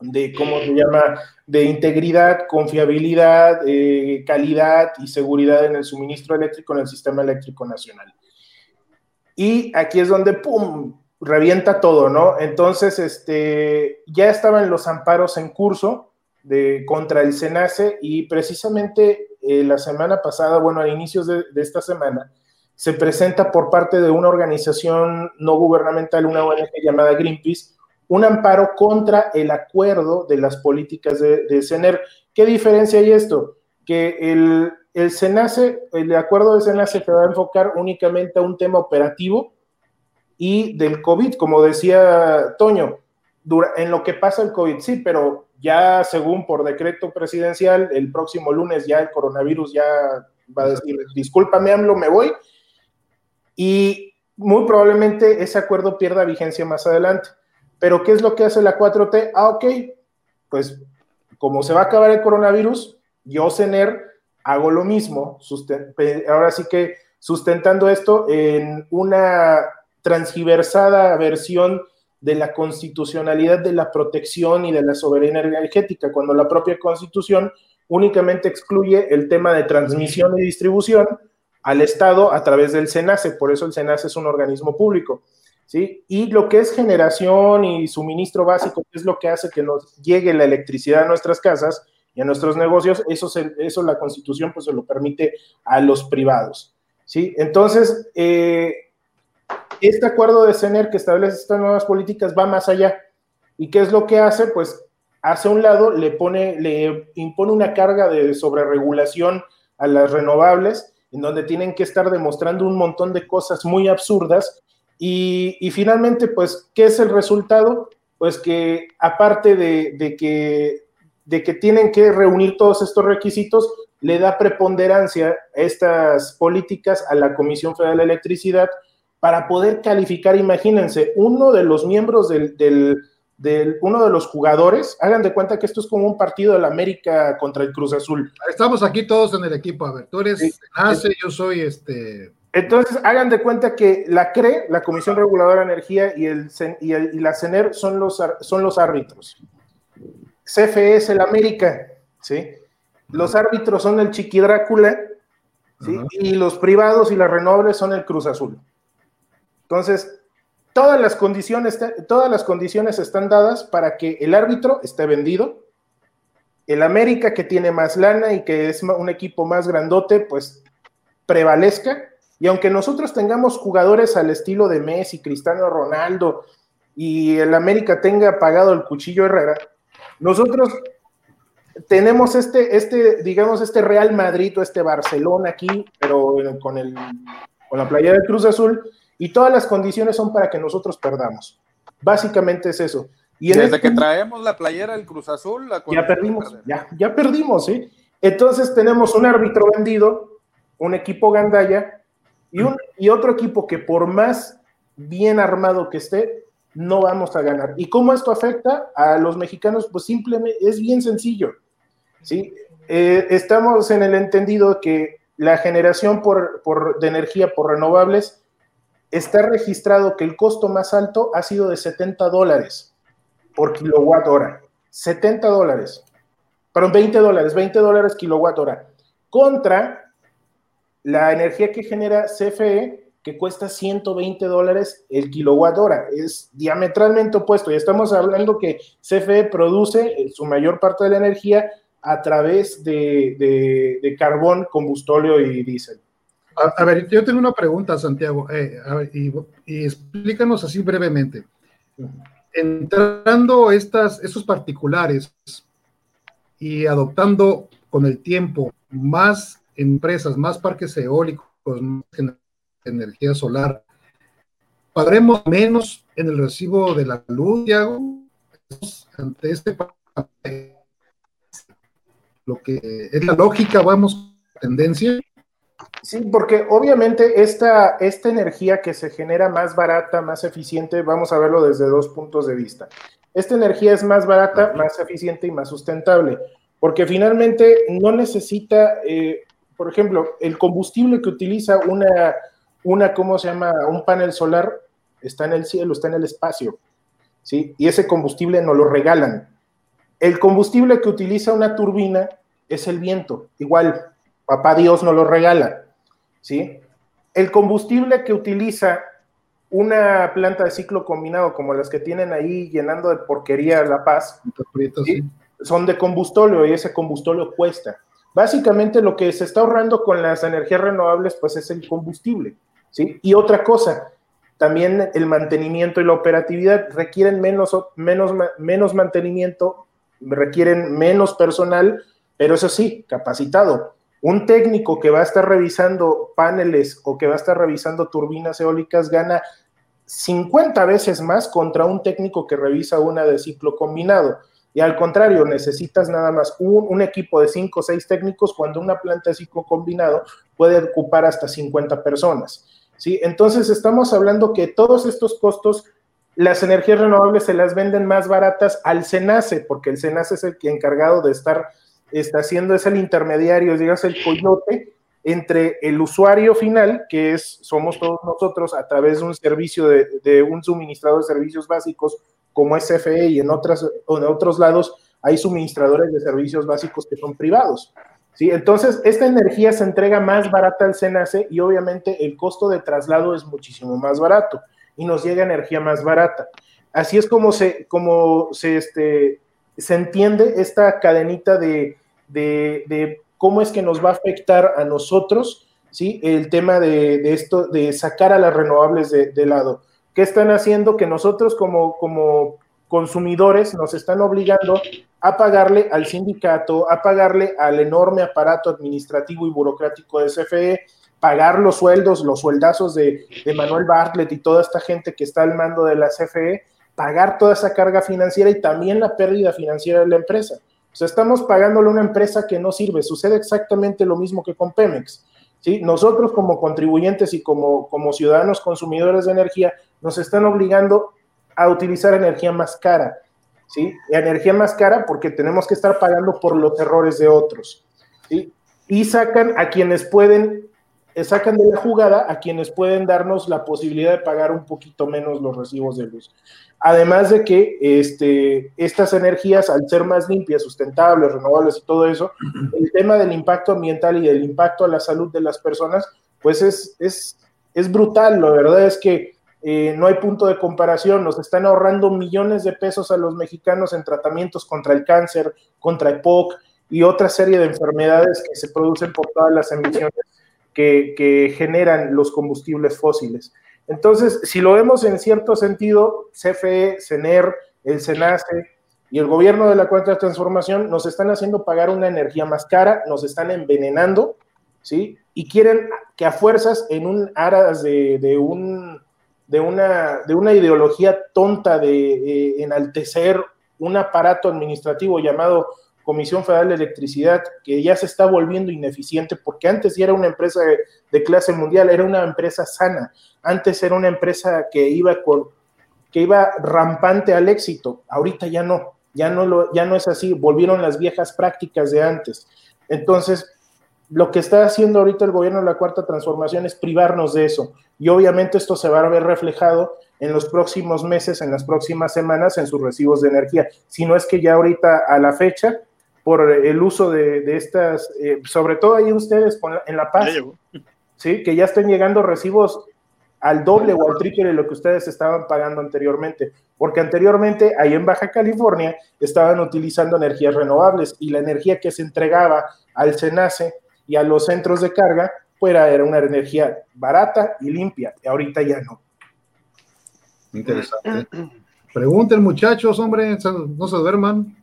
de, ¿cómo se llama?, de integridad, confiabilidad, eh, calidad y seguridad en el suministro eléctrico en el sistema eléctrico nacional. Y aquí es donde, ¡pum!, revienta todo, ¿no? Entonces, este, ya estaban los amparos en curso de, contra el SENACE y precisamente eh, la semana pasada, bueno, a inicios de, esta semana, se presenta por parte de una organización no gubernamental, una ONG llamada Greenpeace, un amparo contra el acuerdo de las políticas de, de CENER. ¿Qué diferencia hay esto? Que el, el SENACE, el acuerdo de SENACE se va a enfocar únicamente a un tema operativo, y del COVID, como decía Toño, en lo que pasa el COVID, sí, pero ya según por decreto presidencial, el próximo lunes ya el coronavirus ya va a decir, discúlpame AMLO, me voy, y muy probablemente ese acuerdo pierda vigencia más adelante. Pero ¿qué es lo que hace la 4T? Ah, ok, pues como se va a acabar el coronavirus, yo, CENER, hago lo mismo, ahora sí que sustentando esto en una transgiversada versión de la constitucionalidad de la protección y de la soberanía energética, cuando la propia constitución únicamente excluye el tema de transmisión y distribución al Estado a través del SENACE, por eso el SENACE es un organismo público. ¿sí? Y lo que es generación y suministro básico, que es lo que hace que nos llegue la electricidad a nuestras casas y a nuestros negocios, eso, eso la constitución pues se lo permite a los privados. ¿sí? Entonces, eh, este acuerdo de CENER que establece estas nuevas políticas va más allá. ¿Y qué es lo que hace? Pues hace un lado le pone, le impone una carga de sobreregulación a las renovables, en donde tienen que estar demostrando un montón de cosas muy absurdas. Y, finalmente, pues, ¿qué es el resultado? Pues que aparte de, que, de que tienen que reunir todos estos requisitos, le da preponderancia a estas políticas a la Comisión Federal de Electricidad, para poder calificar, imagínense, uno de los miembros del, del, uno de los jugadores, hagan de cuenta que esto es como un partido de la América contra el Cruz Azul. Estamos aquí todos en el equipo, a ver, tú eres Nace, yo soy este... Entonces, hagan de cuenta que la CRE, la Comisión Reguladora de Energía, y, el, y, el, y la CENER son los, son los árbitros. CFE es el América, ¿sí? Los árbitros son el Chiqui Drácula, ¿sí? Y los privados y las renovables son el Cruz Azul. Entonces, todas las condiciones, todas las condiciones están dadas para que el árbitro esté vendido, el América que tiene más lana y que es un equipo más grandote, pues prevalezca. Y aunque nosotros tengamos jugadores al estilo de Messi, Cristiano Ronaldo y el América tenga pagado el cuchillo Herrera, nosotros tenemos este, este, digamos, este Real Madrid o este Barcelona aquí, pero con, el, con la playa de Cruz Azul, y todas las condiciones son para que nosotros perdamos. Básicamente es eso. Y Desde este que traemos la playera del Cruz Azul, la ya perdimos, ya, ya perdimos, ¿sí? Entonces tenemos un árbitro vendido, un equipo gandaya y, un, y otro equipo que por más bien armado que esté, no vamos a ganar. ¿Y cómo esto afecta a los mexicanos? Pues simplemente es bien sencillo, ¿sí? Eh, estamos en el entendido que la generación por, por, de energía por renovables está registrado que el costo más alto ha sido de 70 dólares por kilowatt hora. 70 dólares. Perdón, 20 dólares, 20 dólares kilowatt hora. Contra la energía que genera CFE, que cuesta 120 dólares el kilowatt hora. Es diametralmente opuesto. Y estamos hablando que CFE produce su mayor parte de la energía a través de, de carbón, combustóleo y diésel. A, ver, yo tengo una pregunta, Santiago, eh, y, explícanos así brevemente. Entrando estas, estos particulares y adoptando con el tiempo más empresas, más parques eólicos, más energía solar, ¿pagaremos menos en el recibo de la luz, Santiago? Ante este lo que es la lógica, vamos, tendencia. Sí, porque obviamente esta, esta energía que se genera más barata, más eficiente, vamos a verlo desde dos puntos de vista. Esta energía es más barata, más eficiente y más sustentable, porque finalmente no necesita, eh, por ejemplo, el combustible que utiliza una, una, ¿cómo se llama? Un panel solar está en el cielo, está en el espacio, ¿sí? Y ese combustible no lo regalan. El combustible que utiliza una turbina es el viento, igual, papá Dios no lo regala, ¿sí? El combustible que utiliza una planta de ciclo combinado como las que tienen ahí llenando de porquería La Paz, son de combustóleo y ese combustóleo cuesta. Básicamente lo que se está ahorrando con las energías renovables pues es el combustible, ¿sí? Y otra cosa, también el mantenimiento y la operatividad requieren menos, menos, menos mantenimiento, requieren menos personal, pero eso sí, capacitado. Un técnico que va a estar revisando paneles o que va a estar revisando turbinas eólicas gana 50 veces más contra un técnico que revisa una de ciclo combinado. Y al contrario, necesitas nada más un, equipo de 5 o 6 técnicos cuando una planta de ciclo combinado puede ocupar hasta 50 personas. ¿sí? Entonces estamos hablando que todos estos costos, las energías renovables se las venden más baratas al SENACE, porque el SENACE es el encargado de estar está haciendo es el intermediario, digas el coyote entre el usuario final, que es somos todos nosotros a través de un servicio de, un suministrador de servicios básicos como SFE y en otras en otros lados hay suministradores de servicios básicos que son privados. ¿sí? Entonces, esta energía se entrega más barata al SENACE y obviamente el costo de traslado es muchísimo más barato y nos llega energía más barata. Así es como se, como se, este, se entiende esta cadenita de, cómo es que nos va a afectar a nosotros, ¿sí? El tema de, esto, de sacar a las renovables de, lado. ¿Qué están haciendo? Que nosotros como, como consumidores nos están obligando a pagarle al sindicato, a pagarle al enorme aparato administrativo y burocrático de CFE, pagar los sueldos, los sueldazos de, de Manuel Bartlett y toda esta gente que está al mando de la CFE, pagar toda esa carga financiera y también la pérdida financiera de la empresa. O sea, estamos pagándole a una empresa que no sirve. Sucede exactamente lo mismo que con Pemex. ¿sí? Nosotros como contribuyentes y como, como ciudadanos consumidores de energía nos están obligando a utilizar energía más cara. ¿sí? Energía más cara porque tenemos que estar pagando por los errores de otros. ¿sí? Y sacan a quienes pueden sacan de la jugada a quienes pueden darnos la posibilidad de pagar un poquito menos los recibos de luz. Además de que este, estas energías, al ser más limpias, sustentables, renovables y todo eso, el tema del impacto ambiental y del impacto a la salud de las personas, pues es, es, es brutal. La verdad es que eh, no hay punto de comparación. Nos están ahorrando millones de pesos a los mexicanos en tratamientos contra el cáncer, contra EPOC y otra serie de enfermedades que se producen por todas las emisiones que, generan los combustibles fósiles. Entonces, si lo vemos en cierto sentido, CFE, CENER, el SENACE y el gobierno de la cuarta transformación nos están haciendo pagar una energía más cara, nos están envenenando, ¿sí? Y quieren que a fuerzas en un aras de, un, de, una, de una ideología tonta de eh, enaltecer un aparato administrativo llamado Comisión Federal de Electricidad, que ya se está volviendo ineficiente, porque antes ya era una empresa de, clase mundial, era una empresa sana, antes era una empresa que iba, con, que iba rampante al éxito, ahorita ya no, ya no, lo, ya no es así, volvieron las viejas prácticas de antes. Entonces, lo que está haciendo ahorita el gobierno de la Cuarta Transformación es privarnos de eso. Y obviamente esto se va a ver reflejado en los próximos meses, en las próximas semanas, en sus recibos de energía. Si no es que ya ahorita a la fecha por el uso de, estas, eh, sobre todo ahí ustedes en La Paz, ¿sí? que ya están llegando recibos al doble o al triple de lo que ustedes estaban pagando anteriormente, porque anteriormente ahí en Baja California estaban utilizando energías renovables y la energía que se entregaba al SENACE y a los centros de carga, pues era una energía barata y limpia, y ahorita ya no. Interesante. Pregunten muchachos, hombre, no se duerman.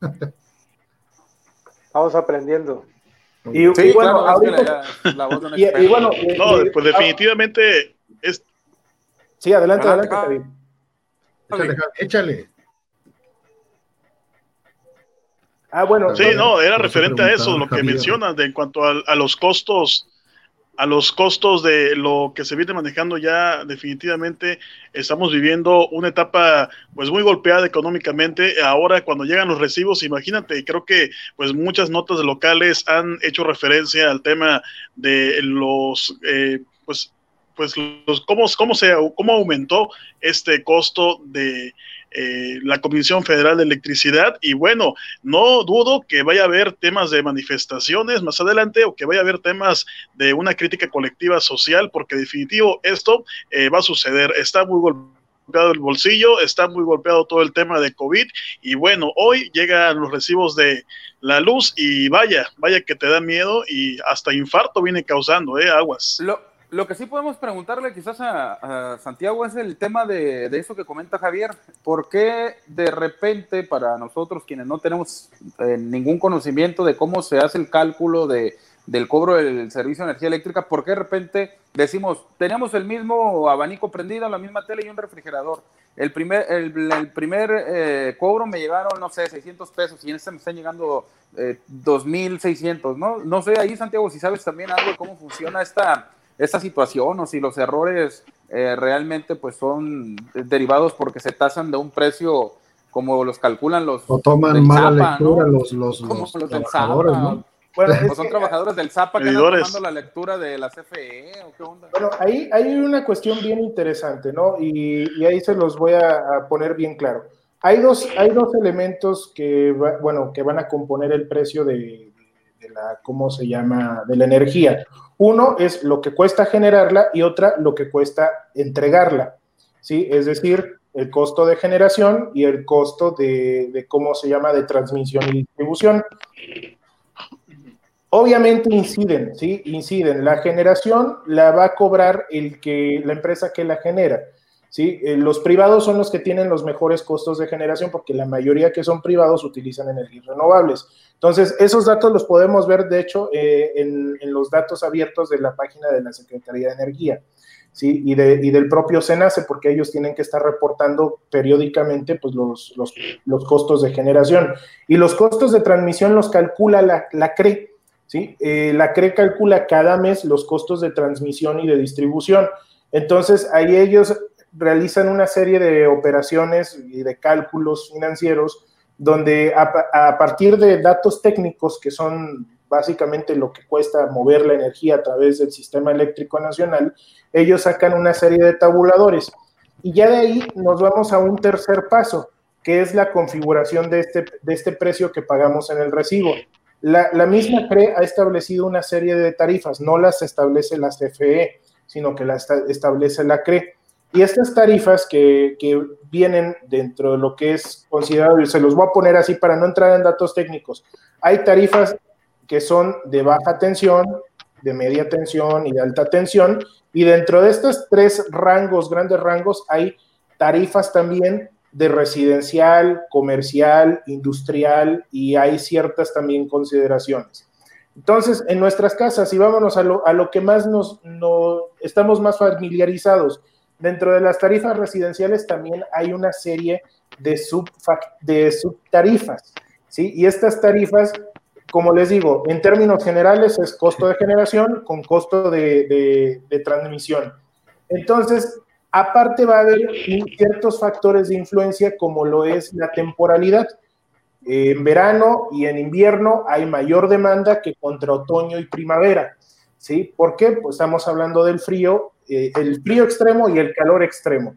(laughs) Vamos aprendiendo. Y, bueno, no, pues definitivamente es. Sí, adelante, adelante, Échale, échale. Ah, bueno. Sí, no, era referente a eso, lo que mencionas de en cuanto a, los costos a los costos de lo que se viene manejando ya definitivamente estamos viviendo una etapa pues muy golpeada económicamente. Ahora cuando llegan los recibos, imagínate, creo que pues muchas notas locales han hecho referencia al tema de los eh, pues pues los, cómo, cómo, se, cómo aumentó este costo de eh, la Comisión Federal de Electricidad y bueno, no dudo que vaya a haber temas de manifestaciones más adelante o que vaya a haber temas de una crítica colectiva social porque definitivo esto eh, va a suceder. Está muy golpeado el bolsillo, está muy golpeado todo el tema de COVID y bueno, hoy llegan los recibos de la luz y vaya, vaya que te da miedo y hasta infarto viene causando, ¿eh? Aguas. Lo que sí podemos preguntarle quizás a, Santiago es el tema de, eso que comenta Javier. ¿Por qué de repente para nosotros quienes no tenemos eh, ningún conocimiento de cómo se hace el cálculo de, del cobro del servicio de energía eléctrica, por qué de repente decimos, tenemos el mismo abanico prendido, la misma tele y un refrigerador? El primer, el, primer eh, cobro me llegaron, no sé, 600 pesos y en este me están llegando eh, 2.600, ¿no? No sé ahí, Santiago, si sabes también algo de cómo funciona esta esta situación o si los errores eh, realmente pues son derivados porque se tasan de un precio como los calculan los o toman mala lectura los, los, (laughs) los, trabajadores, ¿no? Bueno, son trabajadores del ZAPA que están tomando la lectura de la CFE o qué onda. Bueno, ahí hay una cuestión bien interesante, ¿no? Y, ahí se los voy a, poner bien claro. Hay dos, hay dos elementos que, bueno, que van a componer el precio de, de la, ¿cómo se llama?, de la energía. Uno es lo que cuesta generarla y otra lo que cuesta entregarla, ¿sí? Es decir, el costo de generación y el costo de, cómo se llama, de transmisión y distribución. Obviamente inciden, ¿sí? Inciden. La generación la va a cobrar el que, la empresa que la genera. ¿Sí? Eh, los privados son los que tienen los mejores costos de generación porque la mayoría que son privados utilizan energías renovables. Entonces, esos datos los podemos ver, de hecho, eh, en, los datos abiertos de la página de la Secretaría de Energía. ¿sí? Y, del propio SENACE, porque ellos tienen que estar reportando periódicamente pues, los, costos de generación. Y los costos de transmisión los calcula la, la CRE. ¿sí? Eh, la CRE calcula cada mes los costos de transmisión y de distribución. Entonces, ahí ellos realizan una serie de operaciones y de cálculos financieros donde a, partir de datos técnicos que son básicamente lo que cuesta mover la energía a través del sistema eléctrico nacional, ellos sacan una serie de tabuladores. Y ya de ahí nos vamos a un tercer paso, que es la configuración de este, de este precio que pagamos en el recibo. La, la misma CRE ha establecido una serie de tarifas, no las establece la CFE, sino que las establece la CRE. Y estas tarifas que, vienen dentro de lo que es considerado, y se los voy a poner así para no entrar en datos técnicos, hay tarifas que son de baja tensión, de media tensión y de alta tensión, y dentro de estos tres rangos, grandes rangos, hay tarifas también de residencial, comercial, industrial, y hay ciertas también consideraciones. Entonces, en nuestras casas, y vámonos a lo, a lo que más nos, no, estamos más familiarizados, Dentro de las tarifas residenciales también hay una serie de, de subtarifas, ¿sí? Y estas tarifas, como les digo, en términos generales es costo de generación con costo de, transmisión. Entonces, aparte va a haber ciertos factores de influencia como lo es la temporalidad. En verano y en invierno hay mayor demanda que contra otoño y primavera. ¿Sí? ¿Por qué? Pues estamos hablando del frío eh, el frío extremo y el calor extremo,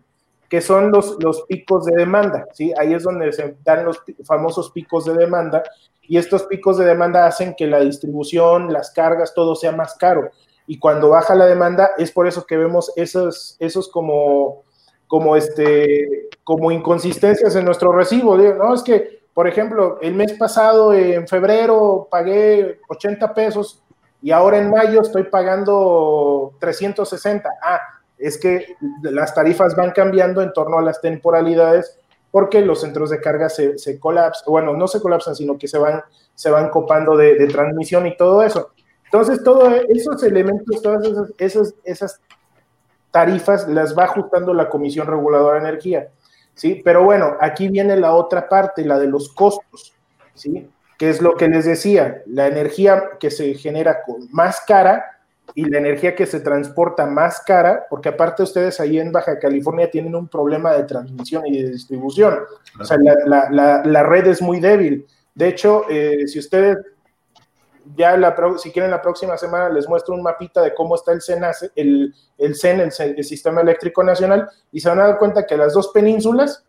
que son los, los picos de demanda, ¿sí? Ahí es donde se dan los famosos picos de demanda y estos picos de demanda hacen que la distribución, las cargas, todo sea más caro. Y cuando baja la demanda es por eso que vemos esos, esos como, como, este, como inconsistencias en nuestro recibo. No, es que, por ejemplo, el mes pasado, en febrero, pagué 80 pesos y ahora en mayo estoy pagando 360. Ah, es que las tarifas van cambiando en torno a las temporalidades porque los centros de carga se, se colapsan, bueno, no se colapsan, sino que se van, se van copando de, transmisión y todo eso. Entonces, todos esos elementos, todas esas, esas, esas tarifas las va ajustando la Comisión Reguladora de Energía. ¿sí? Pero bueno, aquí viene la otra parte, la de los costos. ¿sí? Que es lo que les decía, la energía que se genera con más cara y la energía que se transporta más cara, porque aparte ustedes ahí en Baja California tienen un problema de transmisión y de distribución. O sea, la, red es muy débil. De hecho, eh, si ustedes ya la, si quieren la próxima semana les muestro un mapita de cómo está el CEN, el, el, el Sistema Eléctrico Nacional, y se van a dar cuenta que las dos penínsulas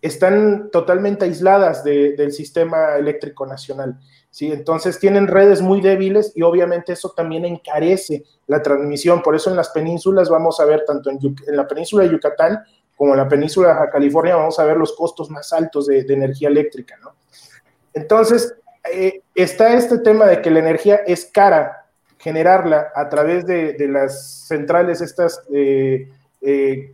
están totalmente aisladas del sistema eléctrico nacional. ¿sí? Entonces tienen redes muy débiles y obviamente eso también encarece la transmisión. Por eso en las penínsulas vamos a ver, tanto en, la península de Yucatán como en la península de California, vamos a ver los costos más altos de, energía eléctrica. ¿no? Entonces, eh, está este tema de que la energía es cara generarla a través de, las centrales estas eh, eh,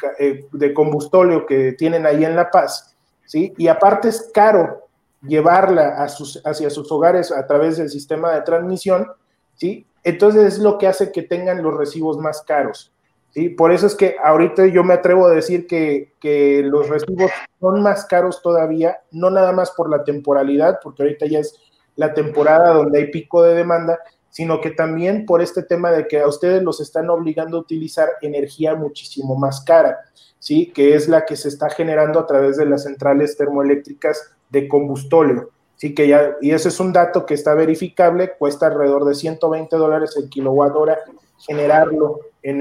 de combustóleo que tienen ahí en La Paz, ¿sí? Y aparte es caro llevarla a sus, hacia sus hogares a través del sistema de transmisión, ¿sí? Entonces es lo que hace que tengan los recibos más caros, ¿sí? Por eso es que ahorita yo me atrevo a decir que, que los recibos son más caros todavía, no nada más por la temporalidad, porque ahorita ya es la temporada donde hay pico de demanda, sino que también por este tema de que a ustedes los están obligando a utilizar energía muchísimo más cara, ¿sí? Que es la que se está generando a través de las centrales termoeléctricas de combustóleo. Sí, que ya, y ese es un dato que está verificable, cuesta alrededor de 120 dólares el kilowatt hora generarlo en,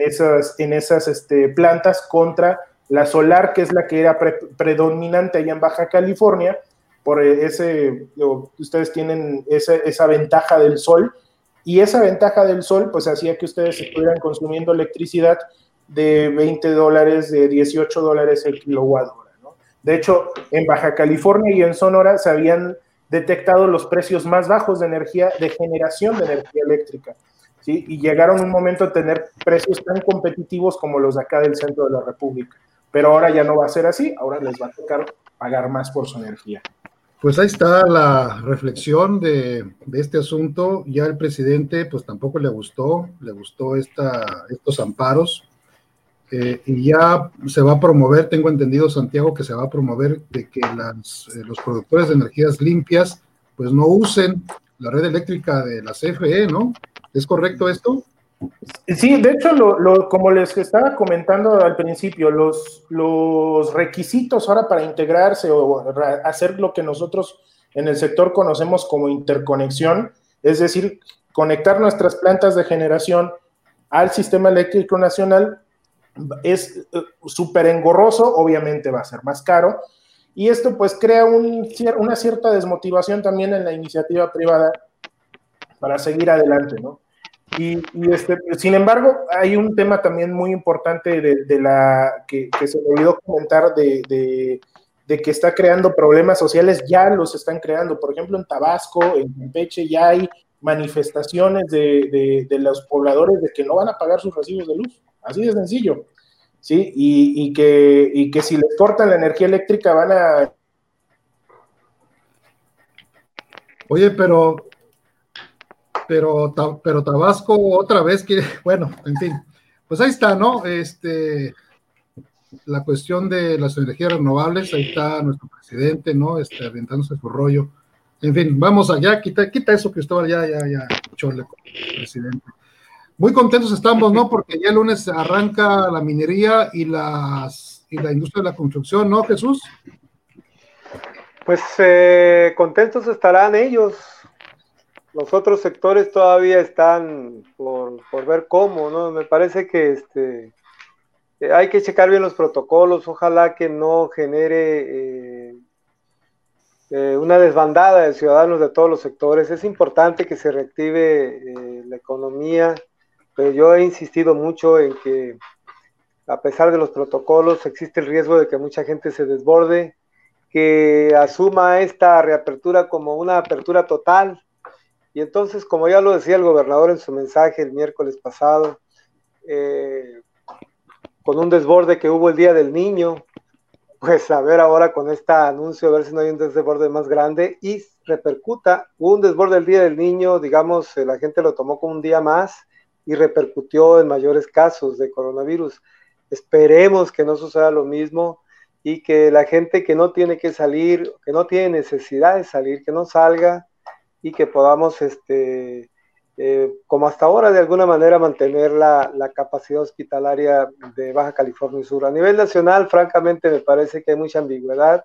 esas, en esas este, plantas contra la solar, que es la que era predominante allá en Baja California, por ese, ustedes tienen esa, ventaja del sol, y esa ventaja del sol, pues hacía que ustedes estuvieran consumiendo electricidad de 20 dólares, de 18 dólares el kilowatt de hecho, en Baja California y en Sonora se habían detectado los precios más bajos de energía, de generación de energía eléctrica. Y llegaron un momento a tener precios tan competitivos como los de acá del centro de la República. Pero ahora ya no va a ser así, ahora les va a tocar pagar más por su energía. Pues ahí está la reflexión de, este asunto. Ya el presidente, pues tampoco le gustó, le gustó esta, estos amparos. Eh, y ya se va a promover, tengo entendido, Santiago, que se va a promover de que eh, los productores de energías limpias pues no usen la red eléctrica de la CFE, ¿no? ¿Es correcto esto? Sí, de hecho, como les estaba comentando al principio, los, los requisitos ahora para integrarse o hacer lo que nosotros en el sector conocemos como interconexión, es decir, conectar nuestras plantas de generación al sistema eléctrico nacional, es eh, súper engorroso, obviamente va a ser más caro, y esto pues crea una cierta desmotivación también en la iniciativa privada para seguir adelante, ¿no? Y, este, sin embargo, hay un tema también muy importante de, la que, se me olvidó comentar de, que está creando problemas sociales, ya los están creando. Por ejemplo, en Tabasco, en Campeche, ya hay manifestaciones de, de los pobladores de que no van a pagar sus recibos de luz. Así de sencillo. ¿Sí? Y, que, que si les cortan la energía eléctrica van a... Oye, pero, pero, pero Tabasco otra vez que, (laughs) bueno, en fin, pues ahí está, ¿no? Este, la cuestión de las energías renovables, ahí está nuestro presidente, ¿no? Este, aventándose su rollo. En fin, vamos allá, quita, quita eso, Cristóbal, ya, ya, ya, chole, presidente. Muy contentos estamos, ¿no? Porque ya el lunes arranca la minería y, las, y la industria de la construcción, ¿no, Jesús? Pues eh, contentos estarán ellos. Los otros sectores todavía están por, ver cómo, ¿no? Me parece que este, eh, hay que checar bien los protocolos, ojalá que no genere eh, una desbandada de ciudadanos de todos los sectores. Es importante que se reactive la economía, pero yo he insistido mucho en que a pesar de los protocolos existe el riesgo de que mucha gente se desborde, que asuma esta reapertura como una apertura total. Y entonces, como ya lo decía el gobernador en su mensaje el miércoles pasado, eh, con un desborde que hubo el Día del Niño, pues a ver ahora con este anuncio, a ver si no hay un desborde más grande y repercuta. un desborde el Día del Niño, digamos, eh, la gente lo tomó como un día más y repercutió en mayores casos de coronavirus. Esperemos que no suceda lo mismo y que la gente que no tiene que salir, que no tiene necesidad de salir, que no salga y que podamos este, eh, como hasta ahora, de alguna manera mantener la, la, capacidad hospitalaria de Baja California Sur. A nivel nacional, francamente, me parece que hay mucha ambigüedad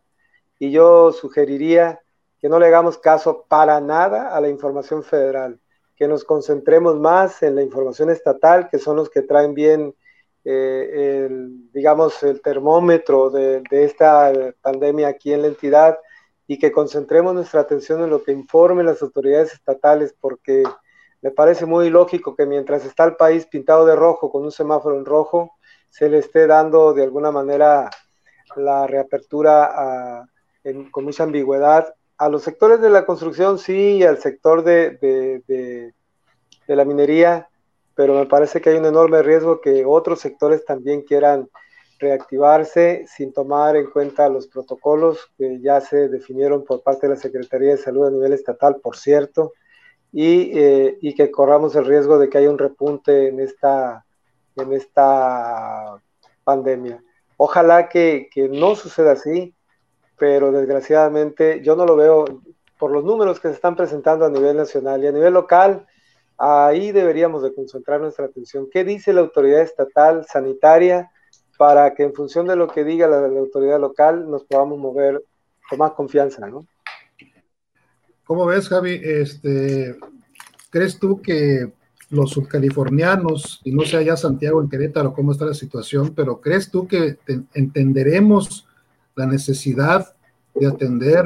y yo sugeriría que no le hagamos caso para nada a la información federal, que nos concentremos más en la información estatal, que son los que traen bien, eh, el, digamos, el termómetro de, de esta pandemia aquí en la entidad y que concentremos nuestra atención en lo que informen las autoridades estatales, porque me parece muy lógico que mientras está el país pintado de rojo con un semáforo en rojo, se le esté dando de alguna manera la reapertura con mucha ambigüedad a los sectores de la construcción, sí, y al sector de, de, la minería, pero me parece que hay un enorme riesgo que otros sectores también quieran reactivarse sin tomar en cuenta los protocolos que ya se definieron por parte de la Secretaría de Salud a nivel estatal, por cierto, y, eh, y que corramos el riesgo de que haya un repunte en esta, en esta pandemia. Ojalá que, que no suceda así, pero desgraciadamente yo no lo veo por los números que se están presentando a nivel nacional y a nivel local. Ahí deberíamos de concentrar nuestra atención. ¿Qué dice la autoridad estatal sanitaria para que en función de lo que diga la, la autoridad local nos podamos mover con más confianza, ¿no? ¿Cómo ves, Javi? Este, ¿Crees tú que los subcalifornianos, y no sé allá Santiago, en Querétaro, cómo está la situación, pero crees tú que entenderemos la necesidad de atender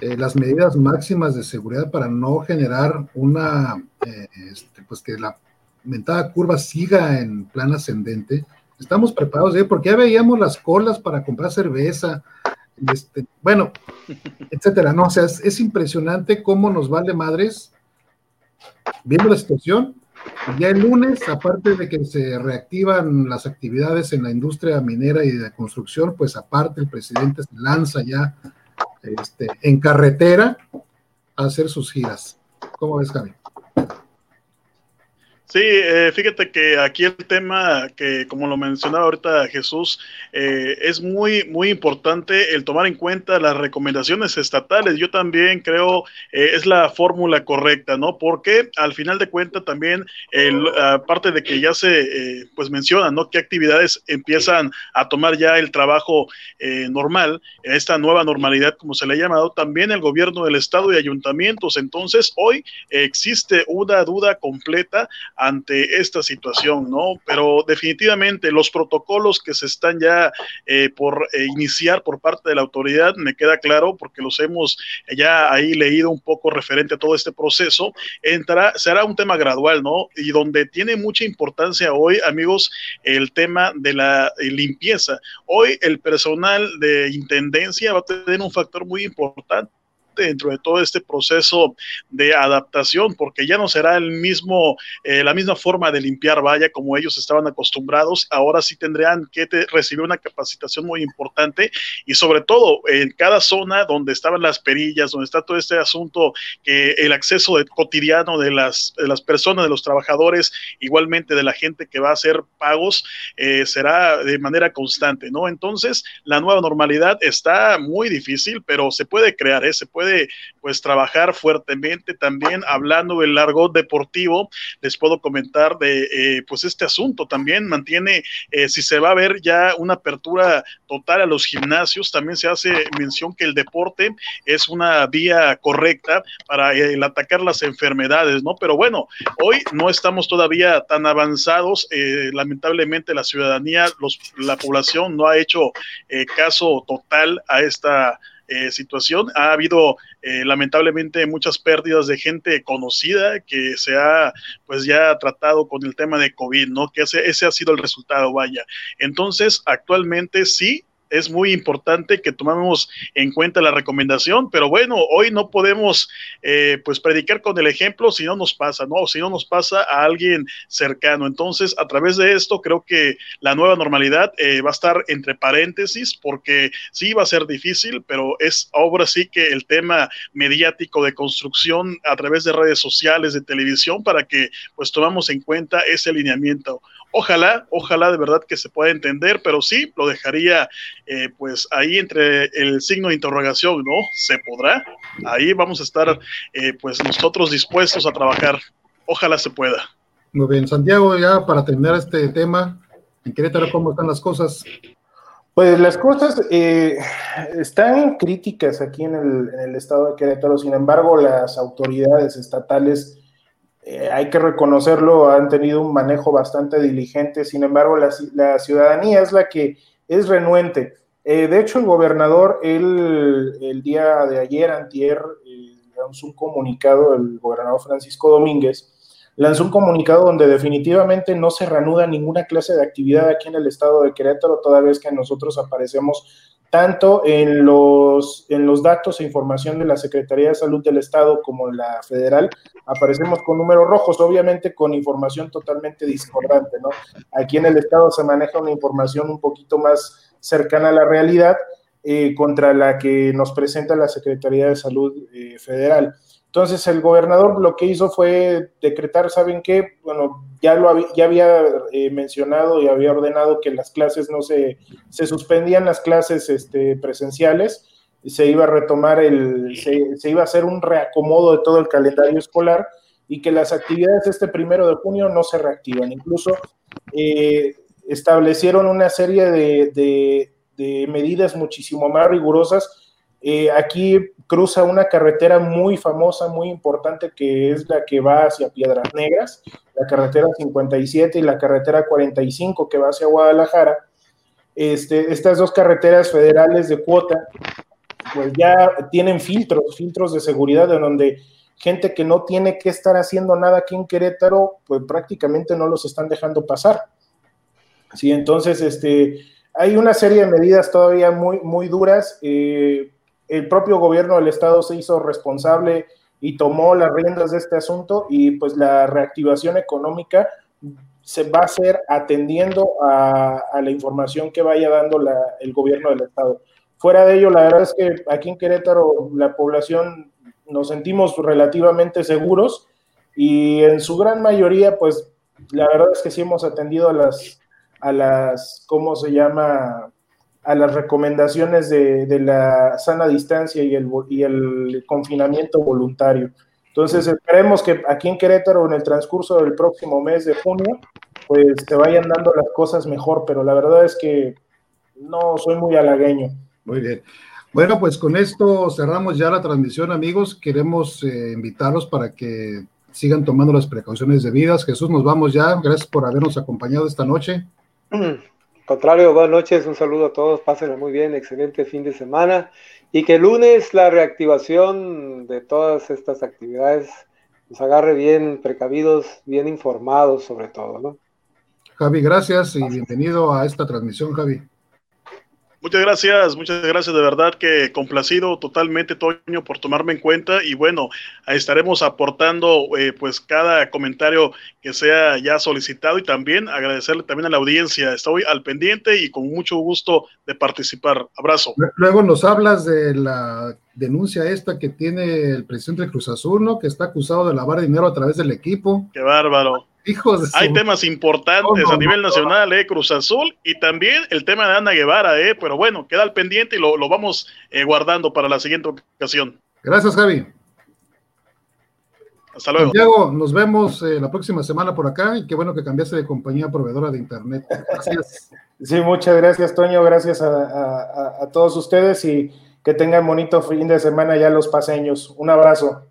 eh, las medidas máximas de seguridad para no generar una, eh, este, pues que la mentada curva siga en plan ascendente? Estamos preparados, ¿eh? porque ya veíamos las colas para comprar cerveza, este, bueno, (laughs) etcétera, ¿no? O sea, es, impresionante cómo nos vale madres viendo la situación. Ya el lunes, aparte de que se reactivan las actividades en la industria minera y de construcción, pues aparte el presidente se lanza ya este, en carretera a hacer sus giras. ¿Cómo ves, Javi? Sí, eh, fíjate que aquí el tema que, como lo mencionaba ahorita Jesús, eh, es muy, muy importante el tomar en cuenta las recomendaciones estatales. Yo también creo eh, es la fórmula correcta, ¿no? Porque al final de cuentas también, aparte de que ya se, pues menciona, ¿no? ¿Qué actividades empiezan a tomar ya el trabajo normal, esta nueva normalidad, como se le ha llamado, también el gobierno del estado y ayuntamientos. Entonces, hoy existe una duda completa ante esta situación, ¿no? Pero definitivamente los protocolos que se están ya eh, por eh, iniciar por parte de la autoridad, me queda claro, porque los hemos ya ahí leído un poco referente a todo este proceso, entrará, será un tema gradual, ¿no? Y donde tiene mucha importancia hoy, amigos, el tema de la eh, limpieza. Hoy el personal de intendencia va a tener un factor muy importante dentro de todo este proceso de adaptación, porque ya no será el mismo, eh, la misma forma de limpiar valla como ellos estaban acostumbrados. Ahora sí tendrían que recibir una capacitación muy importante y sobre todo en cada zona donde estaban las perillas, donde está todo este asunto, el acceso cotidiano de las, de las personas, de los trabajadores, igualmente de la gente que va a hacer pagos, eh, será de manera constante, ¿no? Entonces, la nueva normalidad está muy difícil, pero se puede crear, ¿eh? se puede puede pues trabajar fuertemente también hablando del largo deportivo. Les puedo comentar de eh, pues este asunto también mantiene, eh, si se va a ver ya una apertura total a los gimnasios, también se hace mención que el deporte es una vía correcta para el atacar las enfermedades, ¿no? Pero bueno, hoy no estamos todavía tan avanzados. Eh, lamentablemente la ciudadanía, los, la población no ha hecho caso total a esta eh, situación. Ha habido eh, lamentablemente muchas pérdidas de gente conocida que se ha pues ya tratado con el tema de COVID, ¿no? Que ese, ese ha sido el resultado, vaya. Entonces, actualmente sí, es muy importante que tomemos en cuenta la recomendación, pero bueno, hoy no podemos eh, pues predicar con el ejemplo si no nos pasa, ¿no? Si no nos pasa a alguien cercano. Entonces, a través de esto, creo que la nueva normalidad eh, va a estar entre paréntesis, porque sí va a ser difícil, pero es ahora sí que el tema mediático de construcción a través de redes sociales, de televisión, para que pues tomamos en cuenta ese alineamiento. Ojalá, ojalá de verdad que se pueda entender, pero sí lo dejaría eh, pues ahí entre el signo de interrogación, ¿no? ¿Se podrá? Ahí vamos a estar eh, pues nosotros dispuestos a trabajar. ojalá se pueda. Muy bien, Santiago, ya para terminar este tema, en Querétaro, ¿cómo están las cosas? Pues las cosas eh, están críticas aquí en el, estado de Querétaro, sin embargo, las autoridades estatales, eh, hay que reconocerlo, han tenido un manejo bastante diligente, sin embargo, la, ciudadanía es la que es renuente. Eh, de hecho, el gobernador, el día de ayer, antier, lanzó un comunicado, el gobernador Francisco Domínguez, lanzó un comunicado donde definitivamente no se reanuda ninguna clase de actividad aquí en el estado de Querétaro, toda vez que nosotros aparecemos tanto en los, en los datos e información de la Secretaría de Salud del Estado como la federal, aparecemos con números rojos, obviamente con información totalmente discordante, ¿no? Aquí en el Estado se maneja una información un poquito más cercana a la realidad eh, contra la que nos presenta la Secretaría de Salud eh, Federal. Entonces el gobernador lo que hizo fue decretar, ¿saben qué? Bueno, ya lo había, ya había eh, mencionado y había ordenado que las clases no se, se suspendían las clases este, presenciales, se iba a retomar el, se, iba a hacer un reacomodo de todo el calendario escolar y que las actividades este primero de junio no se reactivan. Incluso eh, establecieron una serie de, de medidas muchísimo más rigurosas eh, aquí cruza una carretera muy famosa, muy importante, que es la que va hacia Piedras Negras, la carretera 57 y la carretera 45 que va hacia Guadalajara. Este, estas dos carreteras federales de cuota, pues ya tienen filtros, filtros de seguridad en donde gente que no tiene que estar haciendo nada aquí en Querétaro, pues prácticamente no los están dejando pasar. Sí, entonces, este, hay una serie de medidas todavía muy, muy duras. Eh, el propio gobierno del estado se hizo responsable y tomó las riendas de este asunto y pues la reactivación económica se va a hacer atendiendo a, la información que vaya dando el gobierno del estado. Fuera de ello, la verdad es que aquí en Querétaro la población nos sentimos relativamente seguros y en su gran mayoría, pues la verdad es que sí hemos atendido a las, a las, ¿cómo se llama? A las recomendaciones de, la sana distancia y el, y el confinamiento voluntario. Entonces, esperemos que aquí en Querétaro, en el transcurso del próximo mes de junio, pues te vayan dando las cosas mejor, pero la verdad es que no soy muy halagueño. Muy bien. Bueno, pues con esto cerramos ya la transmisión, amigos. Queremos eh, invitarlos para que sigan tomando las precauciones debidas. Jesús, nos vamos ya. Gracias por habernos acompañado esta noche. (clears throat) Contrario, buenas noches, un saludo a todos, pásenlo muy bien, excelente fin de semana y que el lunes la reactivación de todas estas actividades nos agarre bien precavidos, bien informados sobre todo, ¿no? Javi, gracias y bienvenido a esta transmisión, Javi. Muchas gracias, muchas gracias de verdad que complacido totalmente Toño por tomarme en cuenta y bueno, estaremos aportando eh, pues cada comentario que sea ya solicitado y también agradecerle también a la audiencia, estoy al pendiente y con mucho gusto de participar. Abrazo. Luego nos hablas de la denuncia esta que tiene el presidente de Cruz Azul, ¿no? Que está acusado de lavar dinero a través del equipo. Qué bárbaro. Hay temas importantes a nivel nacional, eh, Cruz Azul, y también el tema de Ana Guevara, eh, pero bueno, queda al pendiente y lo, vamos eh, guardando para la siguiente ocasión. Gracias, Javi. Hasta luego. Santiago, nos vemos eh, la próxima semana por acá y qué bueno que cambiaste de compañía proveedora de internet. Gracias. (laughs) sí, muchas gracias, Toño. Gracias a, a todos ustedes y que tengan bonito fin de semana ya los paseños. Un abrazo.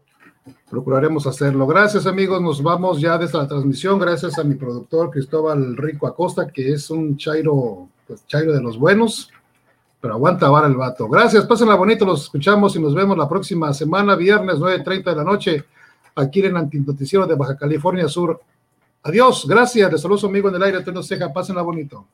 Procuraremos hacerlo. Gracias amigos, nos vamos ya de esta transmisión. Gracias a mi productor Cristóbal Rico Acosta, que es un chairo, pues chairo de los buenos, pero aguanta ahora el vato. Gracias, pásenla bonito, los escuchamos y nos vemos la próxima semana, viernes 9.30 de la noche, aquí en Antinoticiero de Baja California Sur. Adiós, gracias, les saludo amigo en el aire, Antonio Ceja, pásenla bonito.